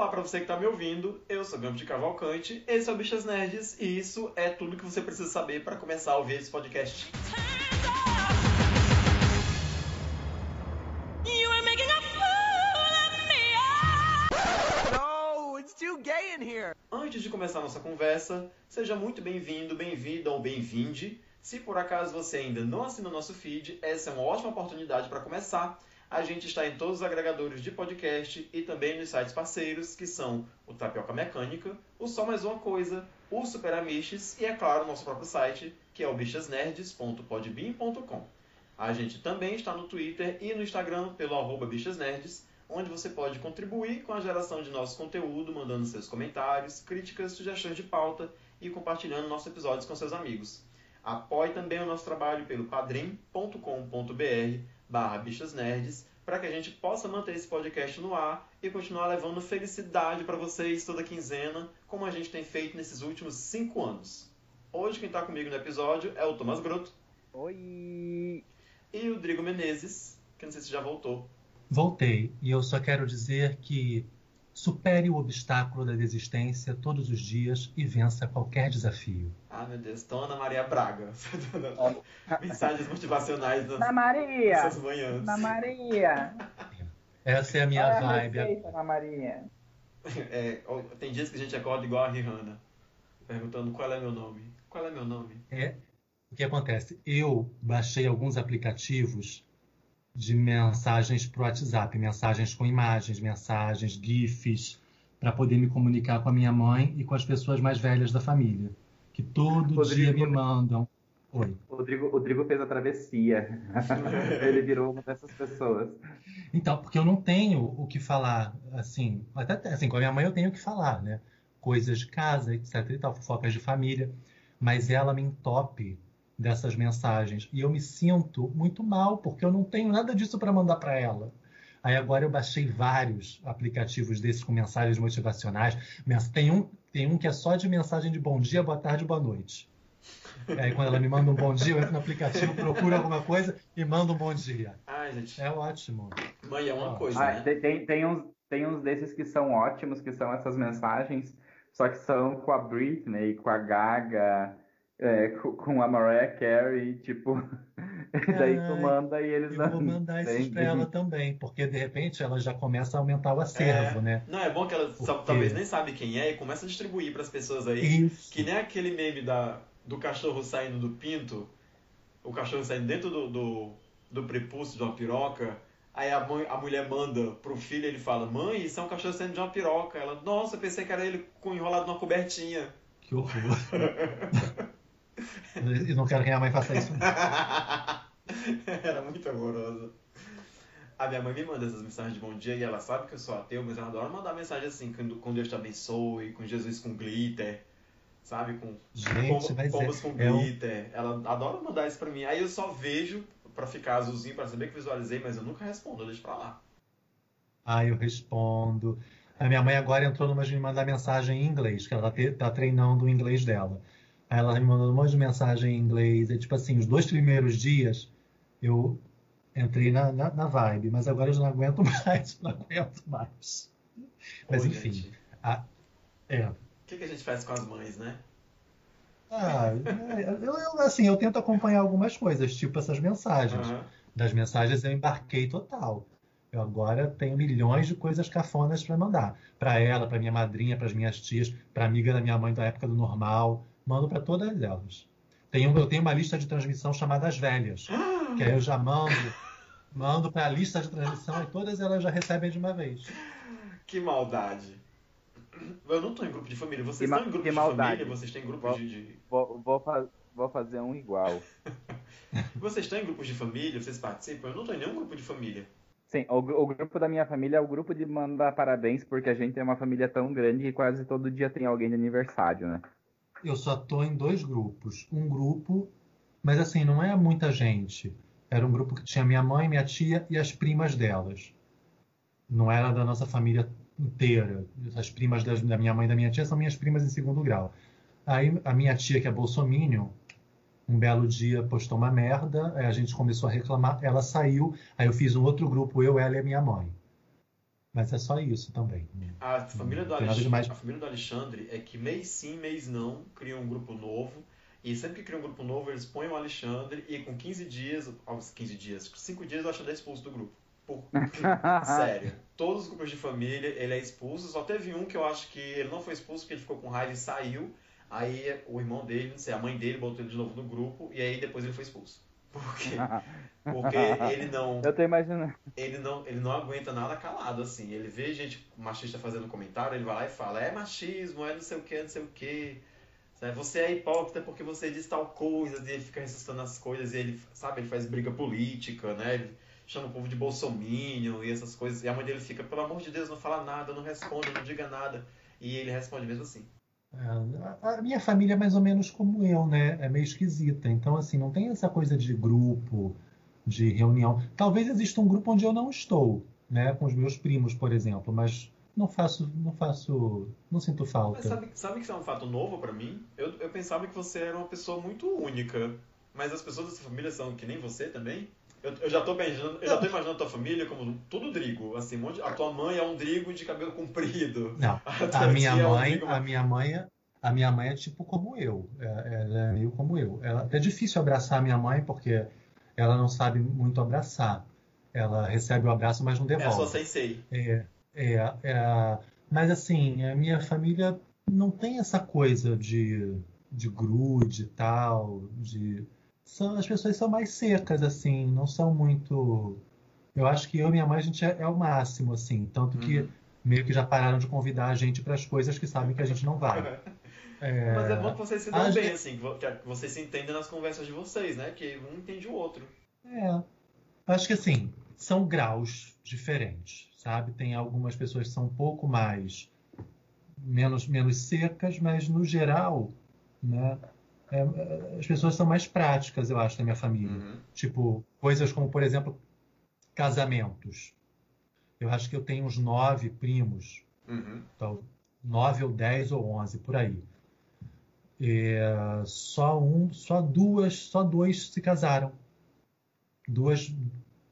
Olá para você que está me ouvindo, eu sou Gampo de Cavalcante, esse é o Bichas Nerds e isso é tudo que você precisa saber para começar a ouvir esse podcast. Antes de começar a nossa conversa, seja muito bem-vindo, bem-vinda ou bem-vinde. Se por acaso você ainda não assina o nosso feed, essa é uma ótima oportunidade para começar. A gente está em todos os agregadores de podcast e também nos sites parceiros, que são o Tapioca Mecânica, o Só Mais Uma Coisa, o Super Amiches e, é claro, o nosso próprio site, que é o bichasnerds.podbean.com. A gente também está no Twitter e no Instagram pelo arroba bichasnerds, onde você pode contribuir com a geração de nosso conteúdo, mandando seus comentários, críticas, sugestões de pauta e compartilhando nossos episódios com seus amigos. Apoie também o nosso trabalho pelo padrim.com.br barra Bichas Nerds, para que a gente possa manter esse podcast no ar e continuar levando felicidade para vocês toda quinzena, como a gente tem feito nesses últimos cinco anos. Hoje quem está comigo no episódio é o Thomas Grotto. Oi! E o Drigo Menezes, que não sei se já voltou. Voltei, e eu só quero dizer que supere o obstáculo da desistência todos os dias e vença qualquer desafio. Ah, meu Deus, Então Ana Maria Braga. Mensagens motivacionais das, Na Maria! das manhãs. Na Maria! Essa é a minha Olha a vibe. receita, Na Maria. É, tem dias que a gente acorda igual a Rihanna, perguntando qual é meu nome. Qual é meu nome? É, o que acontece? Eu baixei alguns aplicativos de mensagens para o WhatsApp, mensagens com imagens, mensagens, GIFs, para poder me comunicar com a minha mãe e com as pessoas mais velhas da família, que todo Rodrigo- dia me mandam. Oi. O Rodrigo, Rodrigo fez a travessia. Ele virou uma dessas pessoas. Então, porque eu não tenho o que falar, assim, até assim, com a minha mãe eu tenho o que falar, né? Coisas de casa, etc e tal, fofocas de família, mas ela me entope dessas mensagens e eu me sinto muito mal porque eu não tenho nada disso para mandar para ela. Aí agora eu baixei vários aplicativos desses com mensagens motivacionais. Tem um, tem um que é só de mensagem de bom dia, boa tarde, boa noite. Aí quando ela me manda um bom dia, eu entro no aplicativo, procuro alguma coisa e mando um bom dia. Ai, gente, É ótimo. mãe é uma Ah. coisa, Ah, né? tem, tem, tem uns, tem uns desses que são ótimos, que são essas mensagens, só que são com a Britney, com a Gaga, é, com, com a Mariah Carey, tipo. e daí tu manda e eles Eu vou mandar esses para ela também, porque de repente ela já começa a aumentar o acervo, né? Não, é bom que ela só- Por quê? talvez nem sabe quem é e começa a distribuir para as pessoas aí. Isso. Que nem aquele meme da, do cachorro saindo do pinto, o cachorro saindo dentro do, do, do prepúcio de uma piroca, aí a, mãe, a mulher manda pro filho ele fala, mãe, isso é um cachorro saindo de uma piroca. Ela, nossa, eu pensei que era ele com enrolado numa cobertinha. Que horror. e não quero que minha mãe faça isso. Era muito amorosa. A minha mãe me manda essas mensagens de bom dia e ela sabe que eu sou ateu, mas ela adora mandar mensagem assim, com, Deus te abençoe, com Jesus com glitter, sabe? Com pombos com é, glitter. Ela adora mandar isso pra mim. Aí eu só vejo pra ficar azulzinho, pra saber que visualizei, mas eu nunca respondo, eu deixo pra lá. Ah, eu respondo. A minha mãe agora entrou numa de me mandar mensagem em inglês, que ela te- tá treinando o inglês dela. Aí ela me mandou um monte de mensagem em inglês. É tipo assim, os dois primeiros dias eu entrei na, na, na vibe, mas agora eu já não aguento mais, não aguento mais. Mas Oi, enfim, gente. é. O que, que a gente faz com as mães, né? Ah, eu, eu, assim, eu tento acompanhar algumas coisas, tipo essas mensagens. Aham. Das mensagens eu embarquei total. Eu agora tenho milhões de coisas cafonas para mandar. Para ela, para minha madrinha, para as minhas tias, para amiga da minha mãe da época do normal. Mando para todas elas. Tenho, eu tenho uma lista de transmissão chamada As Velhas, que aí eu já mando, mando para a lista de transmissão e todas elas já recebem de uma vez. Que maldade. Eu não tô em grupo de família. Vocês Que estão em grupo que de maldade. família? Vocês têm grupos Vou- de, Vou, vou, fa- vou fazer um igual. Vocês estão em grupos de família? Vocês participam? Eu não tô em nenhum grupo de família. Sim, o, o grupo da minha família é o grupo de mandar parabéns, porque a gente é uma família tão grande que quase todo dia tem alguém de aniversário, né? Eu só tô em dois grupos. Um grupo, mas assim, não é muita gente. Era um grupo que tinha minha mãe, minha tia e as primas delas. Não era da nossa família inteira. As primas das- da minha mãe e da minha tia são minhas primas em segundo grau. Aí a minha tia, que é bolsominion, um belo dia postou uma merda, aí a gente começou a reclamar, ela saiu, aí eu fiz um outro grupo, eu, ela e a minha mãe. Mas é só isso também. A família, do Alex... demais. a família do Alexandre é que mês sim, mês não, criam um grupo novo. E sempre que criam um grupo novo, eles põem o Alexandre e com 15 dias, aos 15 dias, 5 dias o Alexandre é expulso do grupo. Por... Sério. Todos os grupos de família, ele é expulso. Só teve um que eu acho que ele não foi expulso porque ele ficou com raiva e saiu. Aí o irmão dele, não sei, a mãe dele botou ele de novo no grupo e aí depois ele foi expulso. Por quê? Porque ele não, Eu tô imaginando. ele não, ele não aguenta nada calado, assim. Ele vê gente machista fazendo comentário, ele vai lá e fala, é machismo, é não sei o que, não sei o que. Você é hipócrita porque você diz tal coisa, e ele fica ressuscitando as coisas, e ele, sabe, ele faz briga política, né? Ele chama o povo de bolsominion e essas coisas. E a mãe dele fica, pelo amor de Deus, não fala nada, não responda, não diga nada. E ele responde mesmo assim. É, A minha família é mais ou menos como eu, né? É meio esquisita. Então, assim, não tem essa coisa de grupo, de reunião. Talvez exista um grupo onde eu não estou, né? Com os meus primos, por exemplo, mas não faço, não faço, não sinto Mas falta. sabe, sabe que isso é um fato novo pra mim? Eu, eu pensava que você era uma pessoa muito única. Mas as pessoas da sua família são que nem você também? Eu, eu já tô imaginando, eu já tô imaginando a tua família como tudo drigo, assim, um monte- a tua mãe é um drigo de cabelo comprido. Não, A a minha tia é um mãe, drigo a minha mãe, é- a minha mãe é tipo como eu. É- Ela é meio como eu. Ela, é difícil abraçar a minha mãe porque ela não sabe muito abraçar. Ela recebe o abraço, mas não É a sua devolve. sensei. É, é, é, mas assim, a minha família não tem essa coisa de, de grude e tal, de são, as pessoas são mais secas assim, não são muito. Eu acho que eu e minha mãe a gente é, é o máximo assim, tanto que Uhum. meio que já pararam de convidar a gente para as coisas que sabem que a gente não vai. É, Mas é bom que vocês se dão às bem, ve- assim, que vocês se entendem nas conversas de vocês, né? Que um entende o outro. É, acho que assim, são graus diferentes, sabe? Tem algumas pessoas que são um pouco mais menos, menos secas, mas no geral, né? É, é, as pessoas são mais práticas, eu acho, da minha família. Uhum. Tipo, coisas como, por exemplo, casamentos. Eu acho que eu tenho uns nove primos, Uhum. então, nove ou dez ou onze por aí. É, só um, só duas, só dois se casaram. Duas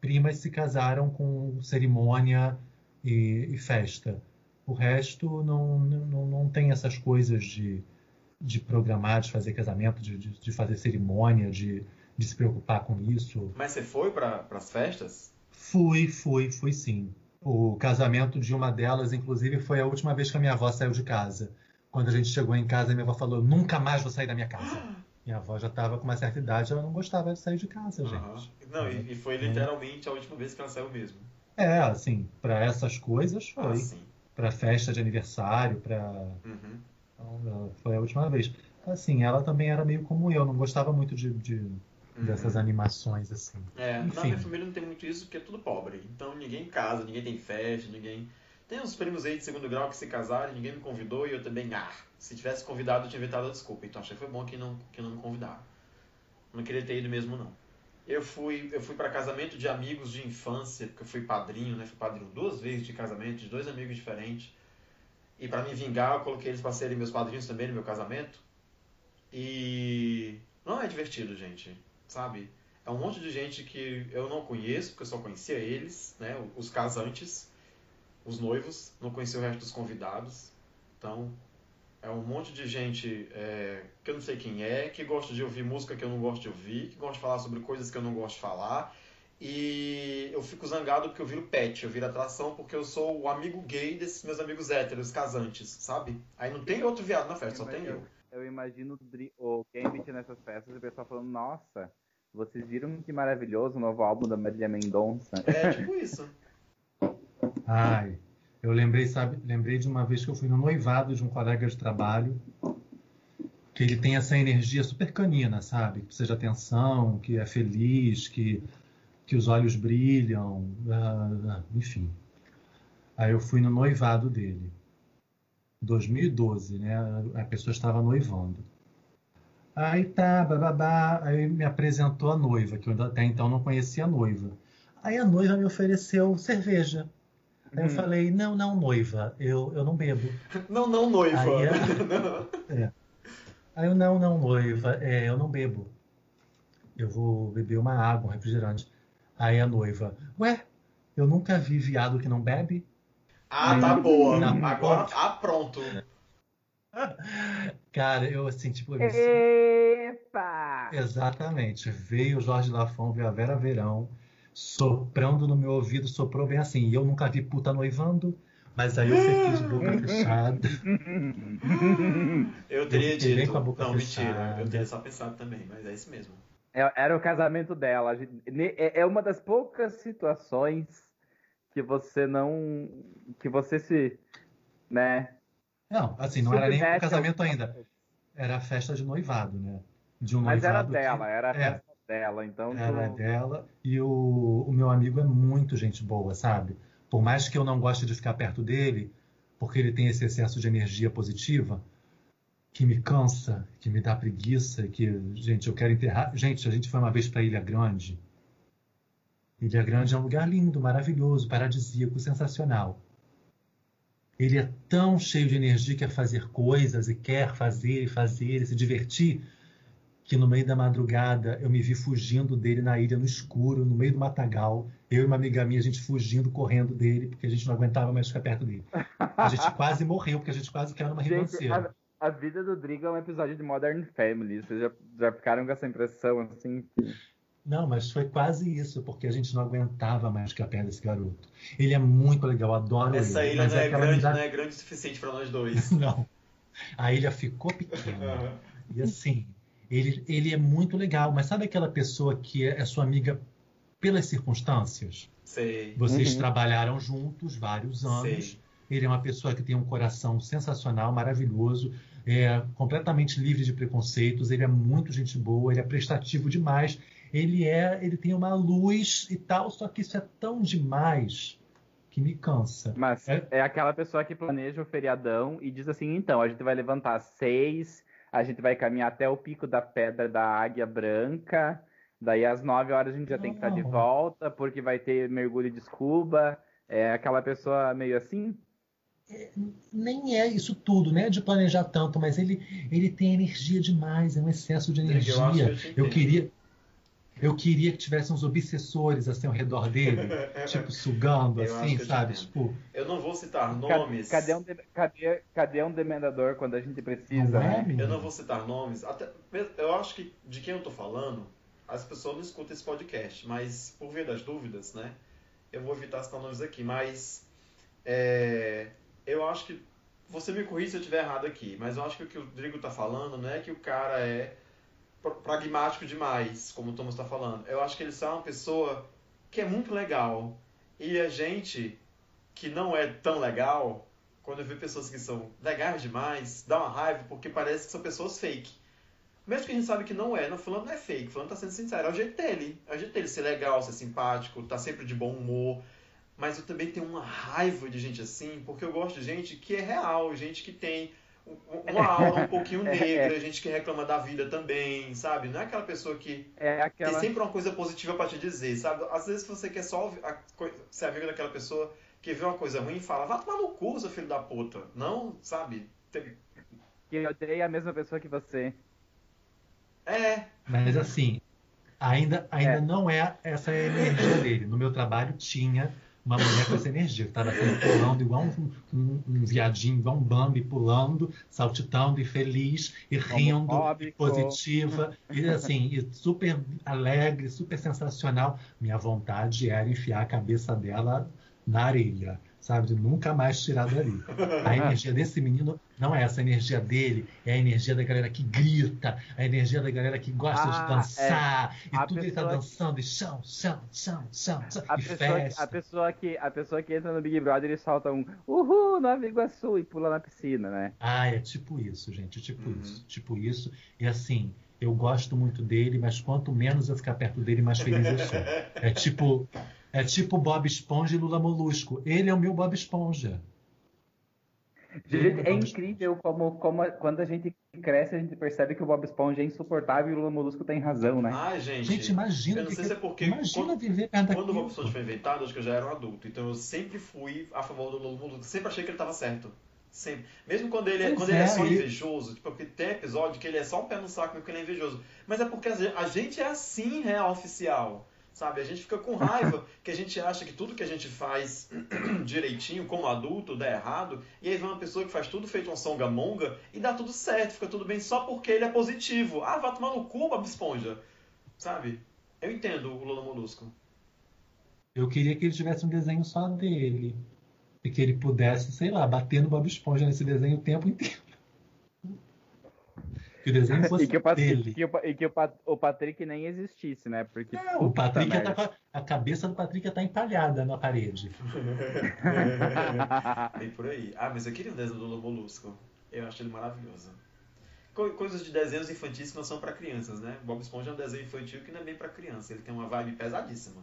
primas se casaram com cerimônia e, e festa. O resto não, não, não tem essas coisas de, de programar, de fazer casamento, de, de, de fazer cerimônia, de, de se preocupar com isso. Mas você foi para as festas? Fui, fui, fui sim. O casamento de uma delas, inclusive, foi a última vez que a minha avó saiu de casa. Quando a gente chegou em casa, minha avó falou: Nunca mais vou sair da minha casa. Minha avó já estava com uma certa idade, ela não gostava de sair de casa, gente. Não, e, e foi literalmente a última vez que ela saiu mesmo. É, assim, para essas coisas Ah, foi. sim. Para festa de aniversário, para. Uhum. Então, Foi a última vez. Assim, ela também era meio como eu, não gostava muito de, de- dessas Uhum. animações, assim. É, na Enfim. minha família não tem muito isso porque é tudo pobre. Então ninguém casa, ninguém tem festa, ninguém. Tem uns primos aí de segundo grau que se casaram, ninguém me convidou e eu também, ah, se tivesse convidado eu tinha inventado a desculpa. Então achei que foi bom que não, que não me convidaram. Não queria ter ido mesmo, não. Eu fui, eu fui para casamento de amigos de infância, porque eu fui padrinho, né? Fui padrinho duas vezes de casamento, de dois amigos diferentes. E para me vingar, eu coloquei eles para serem meus padrinhos também no meu casamento. E não é divertido, gente, sabe? É um monte de gente que eu não conheço, porque eu só conhecia eles, né? Os casantes, os noivos, não conhecia o resto dos convidados. Então, é um monte de gente é, que eu não sei quem é, que gosta de ouvir música que eu não gosto de ouvir, que gosta de falar sobre coisas que eu não gosto de falar. E eu fico zangado porque eu viro pet, eu viro atração porque eu sou o amigo gay desses meus amigos héteros, casantes, sabe? Aí não tem outro viado na festa, só tem eu. Eu imagino o Gambit nessas festas e o pessoal falando, nossa, vocês viram que maravilhoso o novo álbum da Marília Mendonça? É tipo isso. Ai, eu lembrei, sabe, lembrei de uma vez que eu fui no noivado de um colega de trabalho, que ele tem essa energia super canina, sabe? Que precisa de atenção, que é feliz, que, que os olhos brilham, ah, enfim. Aí eu fui no noivado dele. 2012, né? A pessoa estava noivando. Aí tá, bababá, aí me apresentou a noiva, que eu até então não conhecia a noiva. Aí a noiva me ofereceu cerveja. Aí eu Hum. falei, não, não, noiva, eu, eu não bebo. Não, não, noiva. Aí é- Não. Aí eu, não, não, noiva, é, eu não bebo. Eu vou beber uma água, um refrigerante. Aí a noiva, ué, eu nunca vi viado que não bebe. Ah, tá boa. Não, Agora, ah, pronto. Cara, eu assim, tipo. Eu Epa! Exatamente. Veio o Jorge Lafon, veio a Vera Verão, soprando no meu ouvido, soprou bem assim. E eu nunca vi puta noivando, mas aí eu fiquei de boca fechada. Eu teria eu dito. Com a boca não, fechada. mentira. Eu teria só pensado também, mas é isso mesmo. É, era o casamento dela. É, é uma das poucas situações que você não. que você se. né? Não, assim, não era nem o casamento ainda. Era a festa de noivado, né? De um Mas noivado era dela, que... era a é. festa é, dela, então. Era tu... dela. E o, o meu amigo é muito gente boa, sabe? Por mais que eu não goste de ficar perto dele, porque ele tem esse excesso de energia positiva, que me cansa, que me dá preguiça, que, gente, eu quero enterrar. Gente, a gente foi uma vez para Ilha Grande. Ilha Grande é um lugar lindo, maravilhoso, paradisíaco, sensacional. Ele é tão cheio de energia, quer fazer coisas e quer fazer e fazer e se divertir, que no meio da madrugada eu me vi fugindo dele na ilha no escuro, no meio do matagal. Eu e uma amiga minha, a gente fugindo, correndo dele, porque a gente não aguentava mais ficar perto dele. A gente quase morreu, porque a gente quase caiu numa ribanceira. A, vida do Drigo é um episódio de Modern Family. Vocês já, já ficaram com essa impressão assim? Que... Não, mas foi quase isso, porque a gente não aguentava mais ficar perto desse garoto. Ele é muito legal, adoro Essa ele. ilha não é, é grande, não é grande o suficiente para nós dois. não. A ilha ficou pequena. e assim, ele, ele é muito legal, mas sabe aquela pessoa que é, é sua amiga pelas circunstâncias? Sei. Vocês uhum. trabalharam juntos vários anos. Sei. Ele é uma pessoa que tem um coração sensacional, maravilhoso, é completamente livre de preconceitos, ele é muito gente boa, ele é prestativo demais ele é, ele tem uma luz e tal, só que isso é tão demais que me cansa. Mas é, é aquela pessoa que planeja o feriadão e diz assim, então, a gente vai levantar às seis, a gente vai caminhar até o pico da pedra da Águia Branca, daí às nove horas a gente já Não. tem que estar de volta, porque vai ter mergulho de escuba. É aquela pessoa meio assim? É, nem é isso tudo, né? De planejar tanto, mas ele, ele tem energia demais, é um excesso de energia. Eu, eu queria, eu queria que tivesse uns obsessores assim ao redor dele, tipo sugando, eu assim, sabe? Tipo. Eu não vou citar nomes. Cadê um, de... cadê, cadê um demandador quando a gente precisa? Não é, né? eu não vou citar nomes. Até, eu acho que de quem eu tô falando, as pessoas não escutam esse podcast, mas por via das dúvidas, né? Eu vou evitar citar nomes aqui, mas é, eu acho que você me corrija se eu estiver errado aqui, mas eu acho que o que o Rodrigo tá falando não é que o cara é pragmático demais, como o Thomas está falando. Eu acho que ele é uma pessoa que é muito legal. E a gente que não é tão legal, quando vê pessoas que são legais demais, dá uma raiva porque parece que são pessoas fake. Mesmo que a gente sabe que não é, não falando não é fake, falando tá sendo sincero, é o jeito dele. É o jeito dele ser legal, ser simpático, tá sempre de bom humor. Mas eu também tenho uma raiva de gente assim, porque eu gosto de gente que é real, gente que tem uma aula um pouquinho é, negra, é. gente que reclama da vida também, sabe? Não é aquela pessoa que é aquela... tem sempre uma coisa positiva para te dizer, sabe? Às vezes você quer só a, ser amigo daquela pessoa que vê uma coisa ruim e fala, vá tomar no cu, seu filho da puta. Não, sabe? Que eu odeio a mesma pessoa que você. É. Mas assim, ainda, ainda é. não é essa energia dele. No meu trabalho tinha uma mulher com essa energia, que estava assim, pulando igual um, um, um, viadinho, igual um Bambi, pulando, saltitando e feliz, e rindo, e positiva, e assim, e super alegre, super sensacional. Minha vontade era enfiar a cabeça dela na areia sabe? De nunca mais tirar dali. A energia desse menino não é essa a energia dele, é a energia da galera que grita, a energia da galera que gosta ah, de dançar, é. e a tudo ele tá dançando, e chão, chão, chão, chão, chão a e pessoa, festa. A pessoa, que, a pessoa que entra no Big Brother, ele solta um uhul, Nova Iguaçu, e pula na piscina, né? Ah, é tipo isso, gente, tipo uhum. isso, tipo isso, e assim... Eu gosto muito dele, mas quanto menos eu ficar perto dele, mais feliz eu sou. É tipo, é tipo Bob Esponja e Lula Molusco. Ele é o meu Bob Esponja. Gente, é incrível como, como quando a gente cresce, a gente percebe que o Bob Esponja é insuportável e o Lula Molusco tem razão, né? Ah, gente. Gente, imagina. Eu não sei se é porque. Imagina quando, viver perto Quando o Bob Esponja foi inventado, acho que eu já era um adulto. Então eu sempre fui a favor do Lula Molusco. Sempre achei que ele estava certo. Sempre. Mesmo quando ele, é, quando ele é, é só invejoso, tipo, porque tem episódio que ele é só um pé no saco porque ele é invejoso. Mas é porque a gente é assim, real oficial. Sabe? A gente fica com raiva que a gente acha que tudo que a gente faz direitinho, como adulto, dá errado. E aí vem uma pessoa que faz tudo feito uma songamonga e dá tudo certo, fica tudo bem só porque ele é positivo. Ah, vai tomar no cu, Bob Esponja. Sabe? Eu entendo o Lula Molusco. Eu queria que ele tivesse um desenho só dele. E que ele pudesse, sei lá, bater no Bob Esponja nesse desenho o tempo inteiro. Que o desenho fosse e que o, dele. E que, o, e que o, o, Patrick nem existisse, né? Porque, Não, o Patrick tá com a, a, cabeça do Patrick tá empalhada na parede. e por aí. Ah, mas eu queria o desenho do Lula Molusco. Eu acho ele maravilhoso coisas de desenhos infantis que não são para crianças, né? Bob Esponja é um desenho infantil que não é bem para criança. Ele tem uma vibe pesadíssima.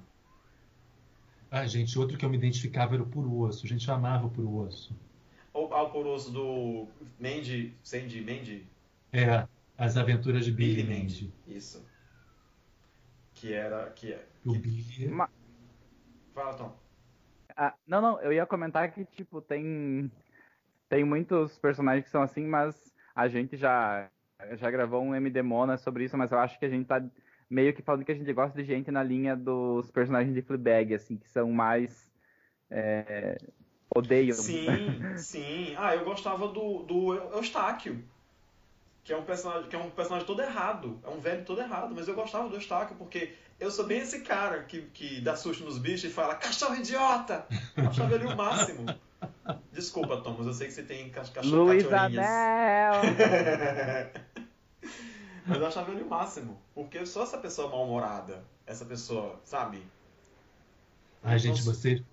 Ah, gente, outro que eu me identificava era o Puro Osso. A gente amava o Puro Osso. Ou ah, o Puro Osso do Mandy, Sandy Mandy? É, As Aventuras de Billy, Billy Mandy. Isso. Que era... Que, é, o que... Billy... Uma... Fala, Tom. Ah, não, não, eu ia comentar que, tipo, tem... Tem muitos personagens que são assim, mas a gente já, já gravou um MD Mona sobre isso, mas eu acho que a gente tá meio que falando que a gente gosta de gente na linha dos personagens de Fleabag, assim, que são mais. É, odeiam. Sim, sim. Ah, eu gostava do, do Eustáquio. Que é, um personagem, que é um personagem todo errado. É um velho todo errado. Mas eu gostava do Eustáquio porque eu sou bem esse cara que, que dá susto nos bichos e fala cachorro idiota! Eu achava ele o máximo. Desculpa, Thomas, eu sei que você tem cachorro Luiz Anel! Mas eu achava ele o máximo. Porque eu sou essa pessoa mal-humorada. Essa pessoa, sabe? Ai, gente, você.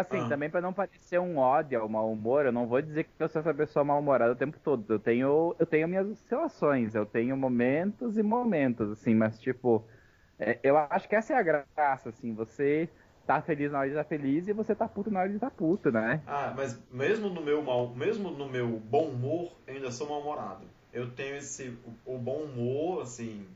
Assim, ah. também para não parecer um ódio ao mau humor, eu não vou dizer que eu sou essa pessoa mal-humorada o tempo todo. Eu tenho, eu tenho minhas oscilações, eu tenho momentos e momentos, assim, mas tipo, é, eu acho que essa é a graça, assim, você tá feliz na hora de estar tá feliz e você tá puto na hora de estar tá puto, né? Ah, mas mesmo no meu mal, mesmo no meu bom humor, eu ainda sou mal-humorado. Eu tenho esse o, o, bom humor, assim,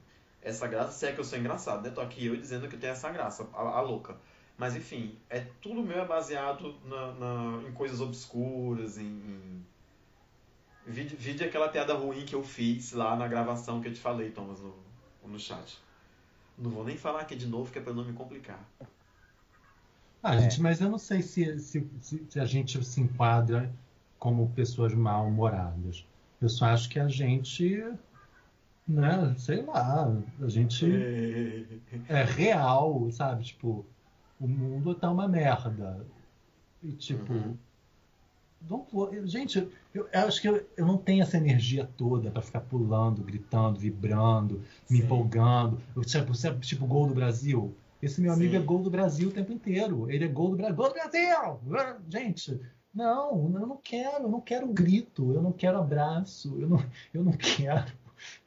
essa graça, se é que eu sou engraçado, né? Tô aqui eu dizendo que eu tenho essa graça, a, a louca. Mas enfim, é tudo meu é baseado na, na em coisas obscuras, em, em... Vide, vide aquela piada ruim que eu fiz lá na gravação que eu te falei, Thomas, no, no chat. Não vou nem falar aqui de novo, que é pra não me complicar. Ah, é. gente, mas eu não sei se, se, se, a gente se enquadra como pessoas mal-humoradas. Eu só acho que a gente, né, sei lá, a gente é real, sabe? Tipo, o mundo tá uma merda. E tipo, uhum. não vou, gente, eu, eu, acho que eu, eu não tenho essa energia toda para ficar pulando, gritando, vibrando, me Sim. empolgando. Eu, tipo, tipo, gol do Brasil. Esse meu amigo Sim. é gol do Brasil o tempo inteiro. Ele é gol do Brasil. Gol do Brasil! Gente, não, eu não quero, eu não quero grito, eu não quero abraço, eu não, eu não quero,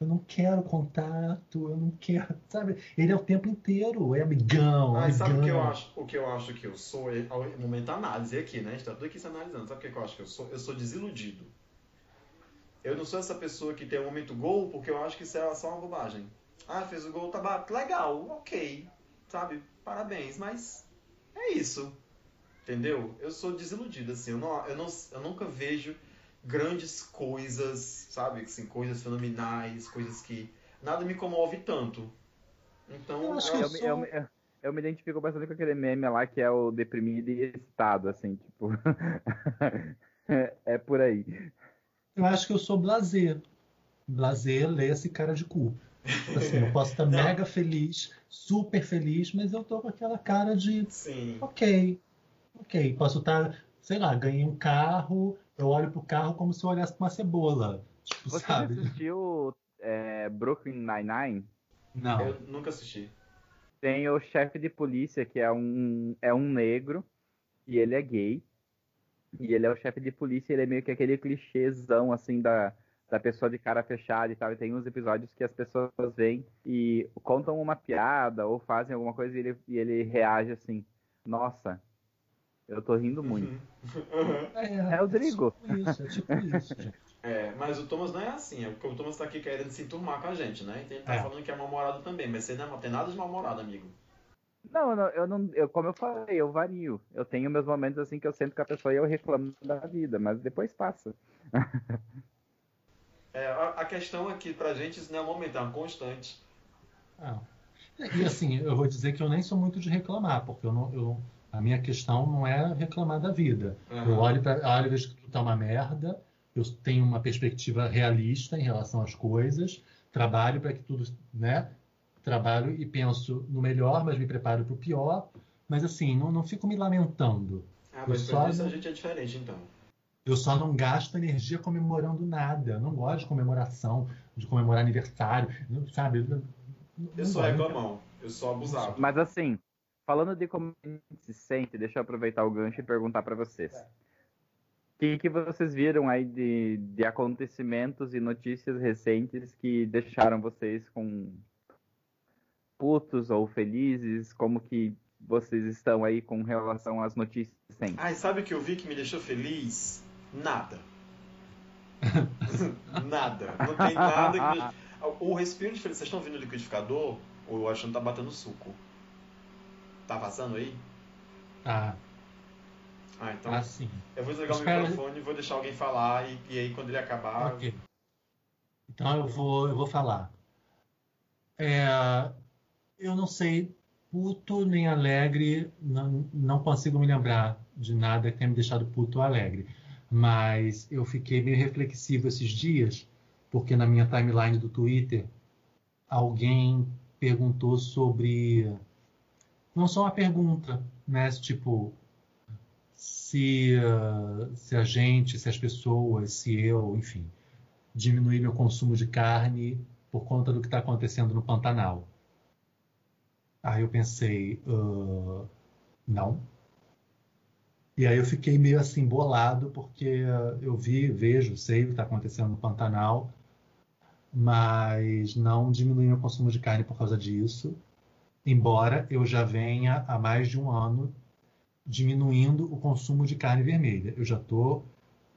eu não quero contato, eu não quero, sabe? Ele é o tempo inteiro, é amigão. Ah, amigão. sabe o que eu acho? O que eu acho que eu sou, é, ao momento da análise aqui, né? A gente tá tudo aqui se analisando. Sabe o que eu acho que eu sou? Eu sou desiludido. Eu não sou essa pessoa que tem um momento gol, porque eu acho que isso é só uma bobagem. Ah, fez o gol, tá legal, ok sabe? Parabéns, mas é isso. Entendeu? Eu sou desiludido, assim. Eu, não, eu, não, eu nunca vejo grandes coisas, sabe? Assim, coisas fenomenais, coisas que. Nada me comove tanto. Então. Eu, acho que eu, sou... eu, eu, eu, me identifico bastante com aquele meme lá que é o deprimido e excitado, assim, tipo. é, é por aí. Eu acho que eu sou blazer. Blazer lê esse cara de cu. Assim, eu posso estar mega feliz, super feliz, mas eu tô com aquela cara de. Sim. Ok. Ok. Posso estar, sei lá, ganhei um carro, eu olho pro carro como se eu olhasse pra uma cebola. Tipo, Você sabe? assistiu é, Brooklyn Nine-Nine? Não. Eu nunca assisti. Tem o chefe de polícia, que é um, é um negro, e ele é gay. E ele é o chefe de polícia, ele é meio que aquele clichêzão, assim, da, da pessoa de cara fechada e tal. E tem uns episódios que as pessoas vêm e contam uma piada ou fazem alguma coisa e ele, e ele reage assim: Nossa, eu tô rindo muito. Uhum. É, é, o Drigo. É tipo isso, é tipo isso. É, mas o Thomas não é assim, é porque o Thomas tá aqui querendo se enturmar com a gente, né? Então ele tá é. falando que é mal-humorado também, mas você não tem nada de mal-humorado, amigo. Não, não, eu não, eu, como eu falei, eu vario. Eu tenho meus momentos assim que eu sento com a pessoa e eu reclamo da vida, mas depois passa. É, a, a, questão é que pra gente isso não é um momento, é uma constante. Ah. E assim, eu vou dizer que eu nem sou muito de reclamar, porque eu não, eu, a minha questão não é reclamar da vida. Uhum. Eu olho para olho e vejo que tudo tá uma merda, eu tenho uma perspectiva realista em relação às coisas, trabalho para que tudo, né? Trabalho e penso no melhor, mas me preparo para o pior. Mas assim, não, não fico me lamentando. Ah, mas só isso a gente é diferente, então. Eu só não gasto energia comemorando nada. Eu não gosto de comemoração, de comemorar aniversário, sabe? Eu, eu sou reclamão, eu sou abusado. Mas assim, falando de como a gente se sente, deixa eu aproveitar o gancho e perguntar para vocês. O que, que vocês viram aí de, de acontecimentos e notícias recentes que deixaram vocês com putos ou felizes? Como que vocês estão aí com relação às notícias recentes? Ai, sabe o que eu vi que me deixou feliz? Nada. nada. Não tem nada que. O respiro de felicidade. Vocês estão ouvindo o liquidificador? Ou eu acho que tá batendo suco? Tá vazando aí? Ah. Ah, então. Ah, sim. Eu vou desligar o microfone e vou deixar alguém falar. E, e, aí, quando ele acabar. Ok. Então eu vou, eu vou falar. É, eu não sei puto nem alegre, não, não consigo me lembrar de nada que tenha me deixado puto ou alegre. Mas eu fiquei meio reflexivo esses dias, porque na minha timeline do Twitter alguém perguntou sobre. Não só uma pergunta, mas tipo. Se, uh, se a gente, se as pessoas, se eu, enfim, diminuir meu consumo de carne por conta do que está acontecendo no Pantanal. Aí eu pensei, uh, não. E aí eu fiquei meio assim bolado, porque eu vi, vejo, sei o que está acontecendo no Pantanal, mas não diminuí o consumo de carne por causa disso, embora eu já venha há mais de um ano diminuindo o consumo de carne vermelha. Eu já estou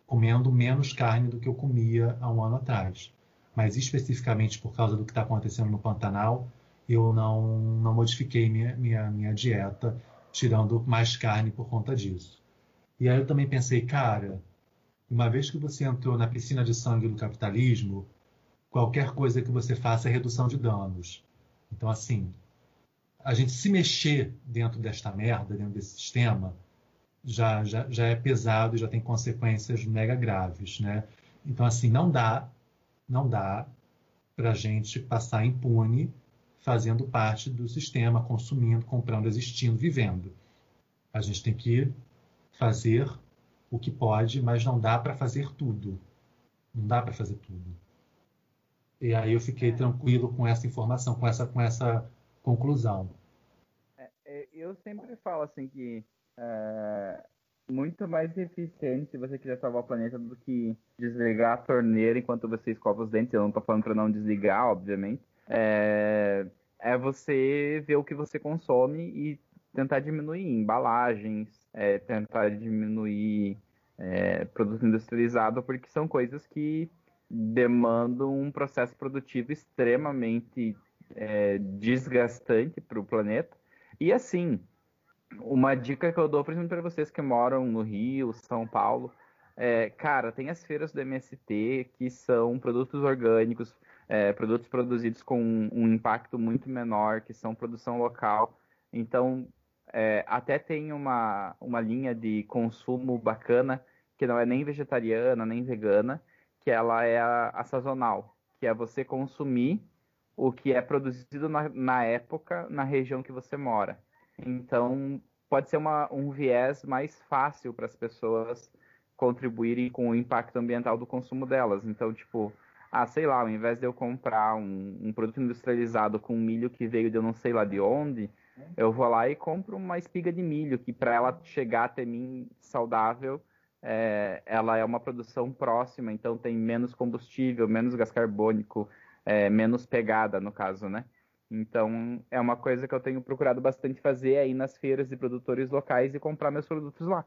comendo menos carne do que eu comia há um ano atrás. Mas especificamente por causa do que está acontecendo no Pantanal, eu não, não modifiquei minha, minha, minha dieta, tirando mais carne por conta disso. E aí eu também pensei, cara, uma vez que você entrou na piscina de sangue do capitalismo, qualquer coisa que você faça é redução de danos. Então, assim, a gente se mexer dentro desta merda, dentro desse sistema, já, já, já é pesado e já tem consequências mega graves, né? Então, assim, não dá, não dá para a gente passar impune fazendo parte do sistema, consumindo, comprando, existindo, vivendo. A gente tem que fazer o que pode, mas não dá para fazer tudo. Não dá para fazer tudo. E aí eu fiquei é. tranquilo com essa informação, com essa, com essa conclusão. Eu sempre falo assim que é, muito mais eficiente se você quiser salvar o planeta do que desligar a torneira enquanto você escova os dentes. Eu não estou falando para não desligar, obviamente é, é você ver o que você consome e tentar diminuir embalagens, é, tentar diminuir é, produto industrializado, porque são coisas que demandam um processo produtivo extremamente é, desgastante para o planeta. E assim, uma dica que eu dou, principalmente para vocês que moram no Rio, São Paulo, é, cara, tem as feiras do MST que são produtos orgânicos, é, produtos produzidos com um, impacto muito menor, que são produção local. Então, é, até tem uma, uma linha de consumo bacana, que não é nem vegetariana, nem vegana, que ela é a, a sazonal, que é você consumir o que é produzido na, na época, na região que você mora. Então, pode ser uma, um viés mais fácil para as pessoas contribuírem com o impacto ambiental do consumo delas. Então, tipo, ah, sei lá, ao invés de eu comprar um, um produto industrializado com milho que veio de eu não sei lá de onde, eu vou lá e compro uma espiga de milho, que para ela chegar até mim saudável, é, ela é uma produção próxima, então tem menos combustível, menos gás carbônico, é, menos pegada, no caso, né? Então, é uma coisa que eu tenho procurado bastante fazer aí nas feiras de produtores locais e comprar meus produtos lá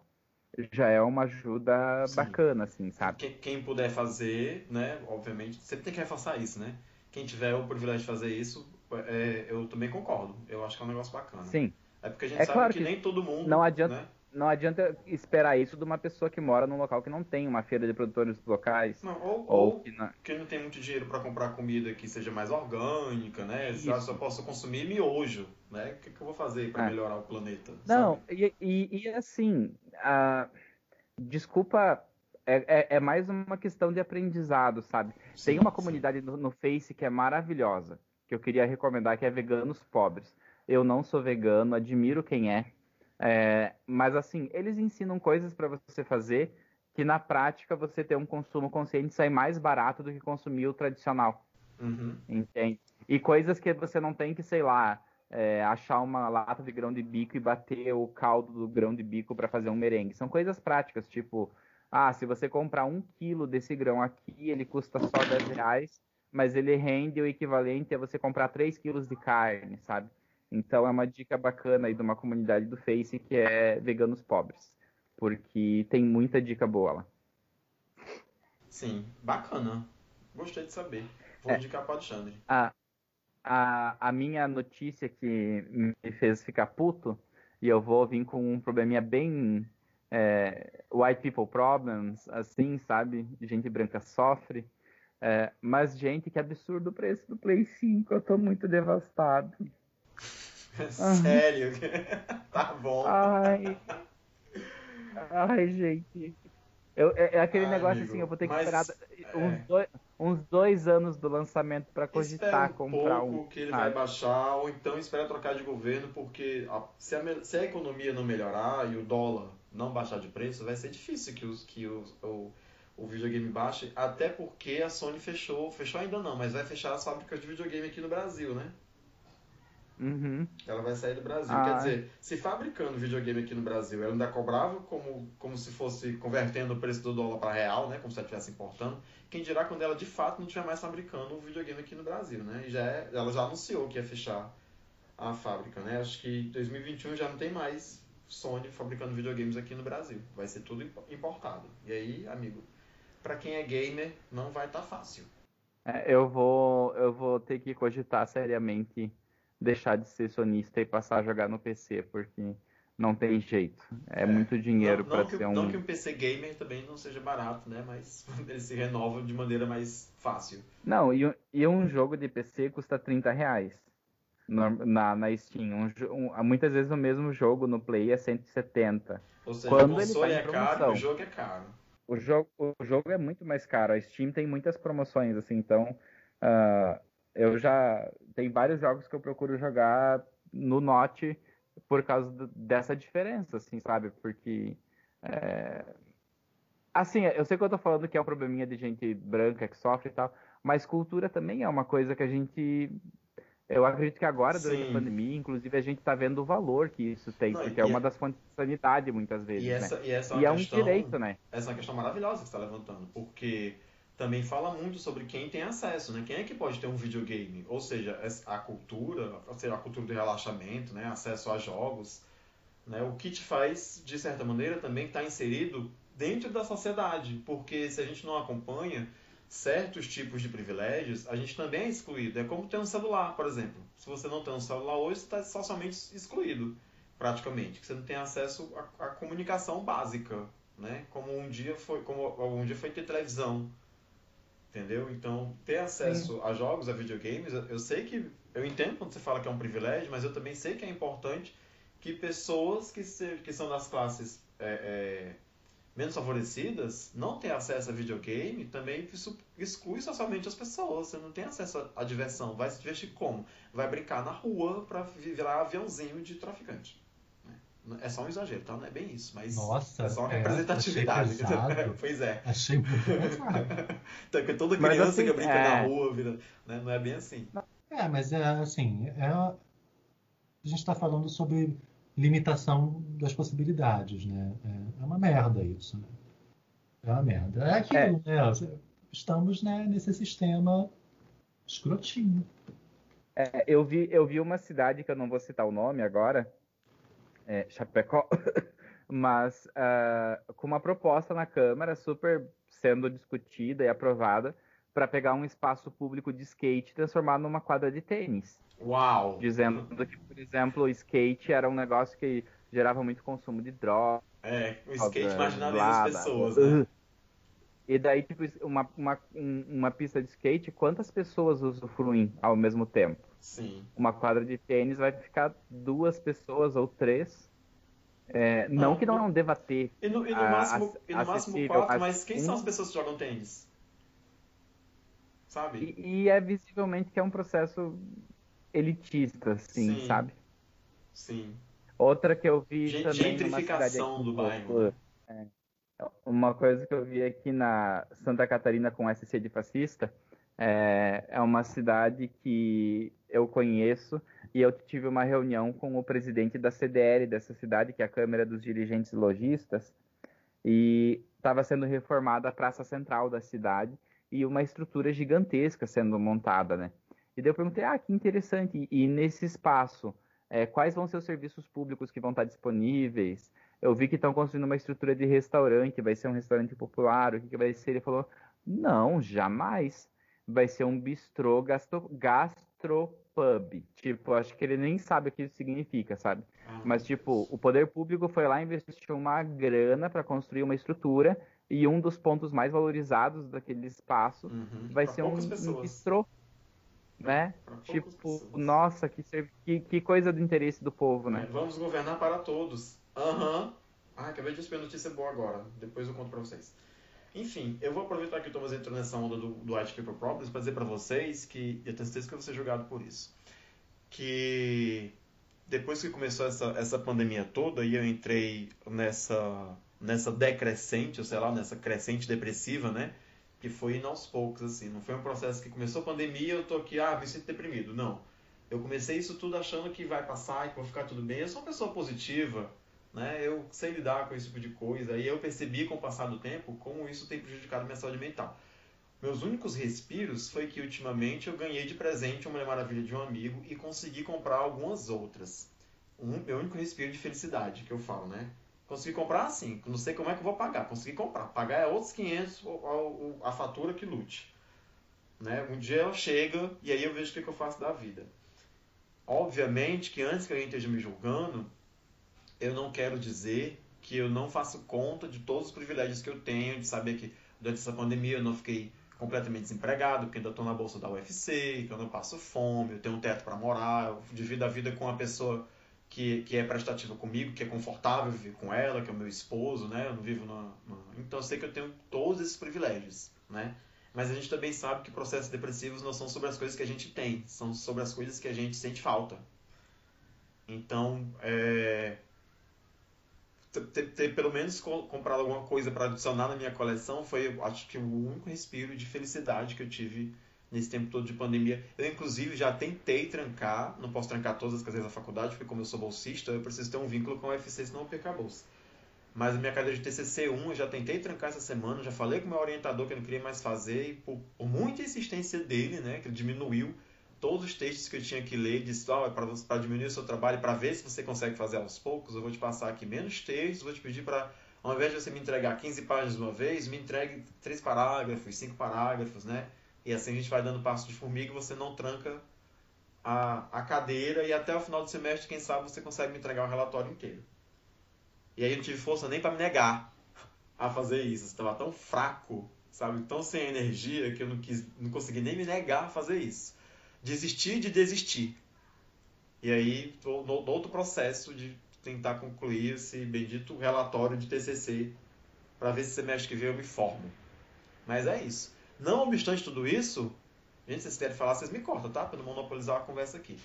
já é uma ajuda Sim. bacana, assim, sabe? Quem, quem, puder fazer, né, obviamente, sempre tem que reforçar isso, né? Quem tiver o privilégio de fazer isso, é, eu também concordo. Eu acho que é um negócio bacana. Sim. É porque a gente é sabe claro que, que, nem todo mundo. Não adianta. Né? Não adianta esperar isso de uma pessoa que mora num local que não tem uma feira de produtores locais. Não, ou, Ou que não- quem não tem muito dinheiro para comprar comida que seja mais orgânica, né? Eu Isso. só posso consumir miojo, né? O que, que eu vou fazer para É. melhorar o planeta? Não, e, e, e assim, a- desculpa, é, é, é mais uma questão de aprendizado, sabe? Tem Sim, uma sim. comunidade no, no Face que é maravilhosa, que eu queria recomendar, que é Veganos Pobres. Eu não sou vegano, admiro quem é, é, mas assim, eles ensinam coisas para você fazer que na prática você ter um consumo consciente sai mais barato do que consumir o tradicional. Uhum. Entende? E coisas que você não tem que, sei lá, é, achar uma lata de grão de bico e bater o caldo do grão de bico para fazer um merengue. São coisas práticas, tipo, ah, se você comprar um quilo desse grão aqui, ele custa só 10 reais, mas ele rende o equivalente a você comprar 3 quilos de carne, sabe? Então é uma dica bacana aí de uma comunidade do Face que é Veganos Pobres, porque tem muita dica boa lá. Sim, bacana. Gostei de saber. Vou É. indicar para Alexandre. a, a, a minha notícia que me fez ficar puto, e eu vou vir com um probleminha bem é, white people problems, assim, sabe? Gente branca sofre. É, mas, gente, que absurdo o preço do Play 5, eu tô muito devastado. Sério? tá bom. Ai. Ai, gente. Eu, é, é aquele Ai, negócio amigo, assim, eu vou ter que esperar é. uns, dois, uns dois anos do lançamento pra cogitar um comprar pouco um. que ele sabe? vai baixar, ou então espera trocar de governo, porque a- se, a, se a economia não melhorar e o dólar não baixar de preço, vai ser difícil que, os, que os, o, o videogame baixe, até porque a Sony fechou, fechou ainda não, mas vai fechar as fábricas de videogame aqui no Brasil, né? Uhum. Ela vai sair do Brasil. Ah. Quer dizer, se fabricando videogame aqui no Brasil, ela ainda cobrava como, como se fosse convertendo o preço do dólar para real, né? Como se ela estivesse importando. Quem dirá quando ela de fato não estiver mais fabricando o videogame aqui no Brasil, né? E já é- ela já anunciou que ia fechar a fábrica, né? Acho que em 2021 já não tem mais Sony fabricando videogames aqui no Brasil. Vai ser tudo impo- importado. E aí, amigo, para quem é gamer, não vai estar fácil. É, eu vou, eu vou ter que cogitar seriamente deixar de ser sonista e passar a jogar no PC, porque não tem jeito. É, É, muito dinheiro para ser um. não que um PC gamer também não seja barato, né? Mas ele se renova de maneira mais fácil. Não, e, um- e um jogo de PC custa 30 reais na, na Steam. Um um- muitas vezes o mesmo jogo no Play é 170. Ou seja, Quando o ele console tá em é caro, o jogo é caro. O jogo, o jogo é muito mais caro. A Steam tem muitas promoções, assim, então ah, eu já tem vários jogos que eu procuro jogar no Note por causa dessa diferença, assim, sabe? Porque é, assim, eu sei que eu tô falando que é um probleminha de gente branca que sofre e tal, mas cultura também é uma coisa que a gente eu acredito que agora, durante Sim. a pandemia, inclusive, a gente tá vendo o valor que isso tem, Não, porque e é uma é- das fontes de sanidade, muitas vezes, E né? essa, e essa é E uma é um questão, direito, né? essa é uma questão maravilhosa que você está levantando, porque também fala muito sobre quem tem acesso, né? Quem é que pode ter um videogame? Ou seja, essa- a cultura, ou seja, a cultura do relaxamento, né? Acesso a jogos, né? O que te faz, de certa maneira, também estar inserido dentro da sociedade, porque se a gente não acompanha certos tipos de privilégios, a gente também é excluído. É como ter um celular, por exemplo. Se você não tem um celular hoje, você está socialmente excluído, praticamente. Você não tem acesso à, à comunicação básica, né? Como um dia foi, como um dia foi ter televisão, entendeu? Então, ter acesso a jogos, a videogames, eu sei que eu entendo quando você fala que é um privilégio, mas eu também sei que é importante que pessoas que, se, que são das classes é, é, menos favorecidas não têm acesso a videogame, também isso exclui socialmente as pessoas. Você não tem acesso à diversão. Vai se divertir como? Vai brincar na rua para virar aviãozinho de traficante. É só um exagero, tá? Não é bem isso, mas Nossa, é só uma é, representatividade. pois é. Achei muito pesado. Então, porque toda Mas criança assim, que brinca é. na rua, vira, né? não é bem assim. É, mas é assim, é, a gente está falando sobre limitação das possibilidades, né? É, é uma merda isso, né? É uma merda. É aquilo, né? Estamos né, nesse sistema escrotinho. É, eu, vi, eu vi uma cidade que eu não vou citar o nome agora, é, Chapecó, mas ah, com uma proposta na Câmara super sendo discutida e aprovada para pegar um espaço público de skate e transformar numa quadra de tênis. Uau! Dizendo que, por exemplo, o skate era um negócio que gerava muito consumo de drogas. É, o skate marginaliza as pessoas, né? E daí, tipo, uma, uma, uma pista de skate, quantas pessoas usufruem ao mesmo tempo? Sim. Uma quadra de tênis vai ficar duas pessoas ou três. É, não, não, que não, deva ter. E no, e no máximo, a, e no máximo quatro, mas quem são as pessoas que jogam tênis? Sabe? E, e, é visivelmente que é um processo elitista, assim, Sim. sabe? Sim. Outra que eu vi também. Gentrificação do bairro. É, uma coisa que eu vi aqui na Santa Catarina com SC de fascista é, é uma cidade que eu conheço e eu tive uma reunião com o presidente da CDL dessa cidade, que é a Câmara dos Dirigentes Logistas, e estava sendo reformada a praça central da cidade e uma estrutura gigantesca sendo montada, né? E daí eu perguntei, ah, que interessante, e nesse espaço, é, quais vão ser os serviços públicos que vão estar disponíveis? eu vi que estão construindo uma estrutura de restaurante, vai ser um restaurante popular, o que, que vai ser? Ele falou, não, jamais. Vai ser um bistrô gastro, gastropub. Tipo, acho que ele nem sabe o que isso significa, sabe? Ah, Mas, tipo, o poder público foi lá e investiu uma grana para construir uma estrutura e um dos pontos mais valorizados daquele espaço uhum. vai pra ser um, um bistrô. Né? Tipo, pessoas. nossa, que, que, que, coisa do interesse do povo, né? É, vamos governar para todos. Aham. Uhum. Ah, acabei de receber notícia boa agora. Depois eu conto pra vocês. Enfim, eu vou aproveitar que o Thomas entrou nessa onda do, do White Paper Problems para dizer para vocês que, eu tenho certeza que eu vou ser julgado por isso, que depois que começou essa, essa pandemia toda e eu entrei nessa, nessa decrescente, ou sei lá, nessa crescente depressiva, né? Que foi aos poucos, assim. Não foi um processo que começou a pandemia eu tô aqui, ah, me sinto deprimido. Não. Eu comecei isso tudo achando que vai passar e que vai ficar tudo bem. Eu sou uma pessoa positiva, né? Eu sei lidar com esse tipo de coisa e eu percebi com o passar do tempo como isso tem prejudicado minha saúde mental. Meus únicos respiros foi que ultimamente eu ganhei de presente uma Maravilha de um amigo e consegui comprar algumas outras. Um, meu único respiro de felicidade que eu falo, né? Consegui comprar assim, não sei como é que eu vou pagar. Consegui comprar. Pagar é outros 500 a, a, a fatura que lute. Né? Um dia ela chega e aí eu vejo o que, que eu faço da vida. Obviamente que antes que alguém esteja me julgando, eu não quero dizer que eu não faço conta de todos os privilégios que eu tenho, de saber que durante essa pandemia eu não fiquei completamente desempregado, porque ainda estou na bolsa da UFC, que eu não passo fome, eu tenho um teto para morar, eu divido a vida com uma pessoa que, que é prestativa comigo, que é confortável viver com ela, que é o meu esposo, né? Eu não vivo na, na... Então eu sei que eu tenho todos esses privilégios, né? Mas a gente também sabe que processos depressivos não são sobre as coisas que a gente tem, são sobre as coisas que a gente sente falta. Então, é, ter, ter, pelo menos comprado alguma coisa para adicionar na minha coleção foi, acho que, o único respiro de felicidade que eu tive nesse tempo todo de pandemia. Eu, inclusive, já tentei trancar, não posso trancar todas as cadeiras da faculdade, porque como eu sou bolsista, eu preciso ter um vínculo com o UFC, senão eu perco a bolsa. Mas a minha cadeira de TCC1 eu já tentei trancar essa semana, já falei com o meu orientador que eu não queria mais fazer, e por, por muita insistência dele, né, que ele diminuiu todos os textos que eu tinha que ler, disse, oh, para diminuir o seu trabalho, para ver se você consegue fazer aos poucos, eu vou te passar aqui menos textos, vou te pedir para, ao invés de você me entregar 15 páginas de uma vez, me entregue três parágrafos, cinco parágrafos, né? E assim a gente vai dando passo de formiga e você não tranca a, a cadeira e até o final do semestre, quem sabe, você consegue me entregar o relatório inteiro. E aí eu não tive força nem para me negar a fazer isso. Estava tão fraco, sabe? Tão sem energia que eu não, quis, não consegui nem me negar a fazer isso desistir de desistir. E aí, tô no outro processo de tentar concluir esse bendito relatório de TCC para ver se semestre que vem eu me formo. Mas é isso. Não obstante tudo isso, gente, se vocês querem falar, vocês me cortam, tá? Para não monopolizar a conversa aqui.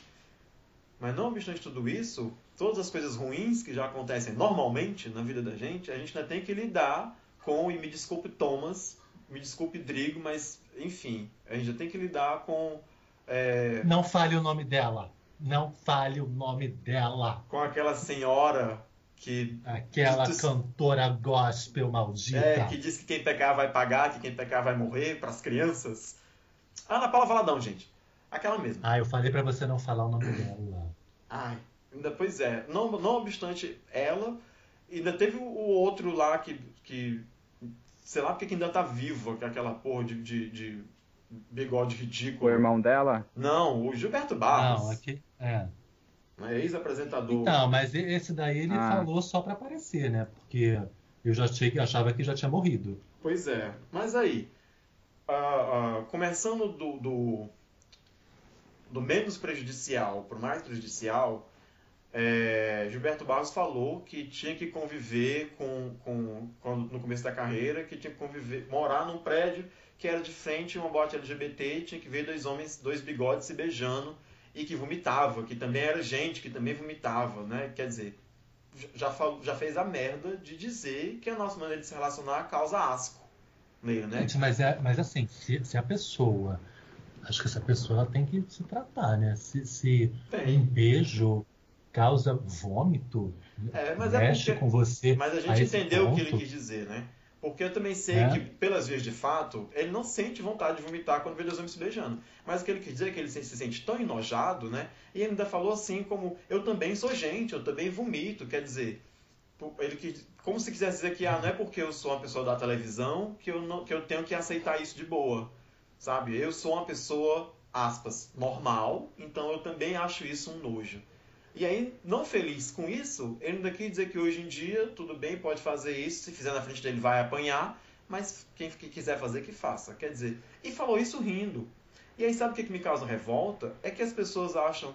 Mas não obstante tudo isso, todas as coisas ruins que já acontecem normalmente na vida da gente, a gente ainda tem que lidar com, e me desculpe Thomas, me desculpe Drigo, mas enfim, a gente já tem que lidar com é... Não fale o nome dela. Não fale o nome dela. Com aquela senhora que. Aquela cantora gospel maldita. É, que diz que quem pecar vai pagar, que quem pecar vai morrer para as crianças. Ana Paula Valadão, gente. Aquela mesma. Ah, eu falei para você não falar o nome dela. Ai, ainda, pois é. Não, não obstante ela, ainda teve o outro lá que. que sei lá porque ainda tá vivo, aquela porra de, de, de bigode ridículo. O irmão dela? Não, o Gilberto Barros. Não, aqui. É. né? ex-apresentador. Então, mas esse daí ele ah. falou só para aparecer, né? Porque eu já achei, achava que já tinha morrido. Pois é. Mas aí, uh, uh, começando do, do, do menos prejudicial para o mais prejudicial, é, Gilberto Barros falou que tinha que conviver com, com, com, no começo da carreira, que tinha que conviver, morar num prédio que era de frente a uma bote LGBT, tinha que ver dois homens, dois bigodes se beijando e que vomitava, que também era gente que também vomitava, né? Quer dizer, já, falou, já fez a merda de dizer que a nossa maneira de se relacionar causa asco meio, né? Gente, mas, é, mas assim, se, se a pessoa. Acho que essa pessoa tem que se tratar, né? Se, se um beijo causa vômito, é, mas é mexe é porque, com você. Mas a gente entendeu ponto. o que ele quis dizer, né? Porque eu também sei é. que, pelas vias de fato, ele não sente vontade de vomitar quando vê dois homens se beijando. Mas o que ele quis dizer é que ele se, se sente tão enojado, né? E ele ainda falou assim como, eu também sou gente, eu também vomito. Quer dizer, ele quis, como se quisesse dizer que ah, não é porque eu sou uma pessoa da televisão que eu, não, que eu tenho que aceitar isso de boa, sabe? Eu sou uma pessoa, aspas, normal, então eu também acho isso um nojo. E aí, não feliz com isso, ele ainda quis dizer que hoje em dia, tudo bem, pode fazer isso, se fizer na frente dele vai apanhar, mas quem quiser fazer, que faça. Quer dizer, e falou isso rindo. E aí, sabe o que, que me causa revolta? É que as pessoas acham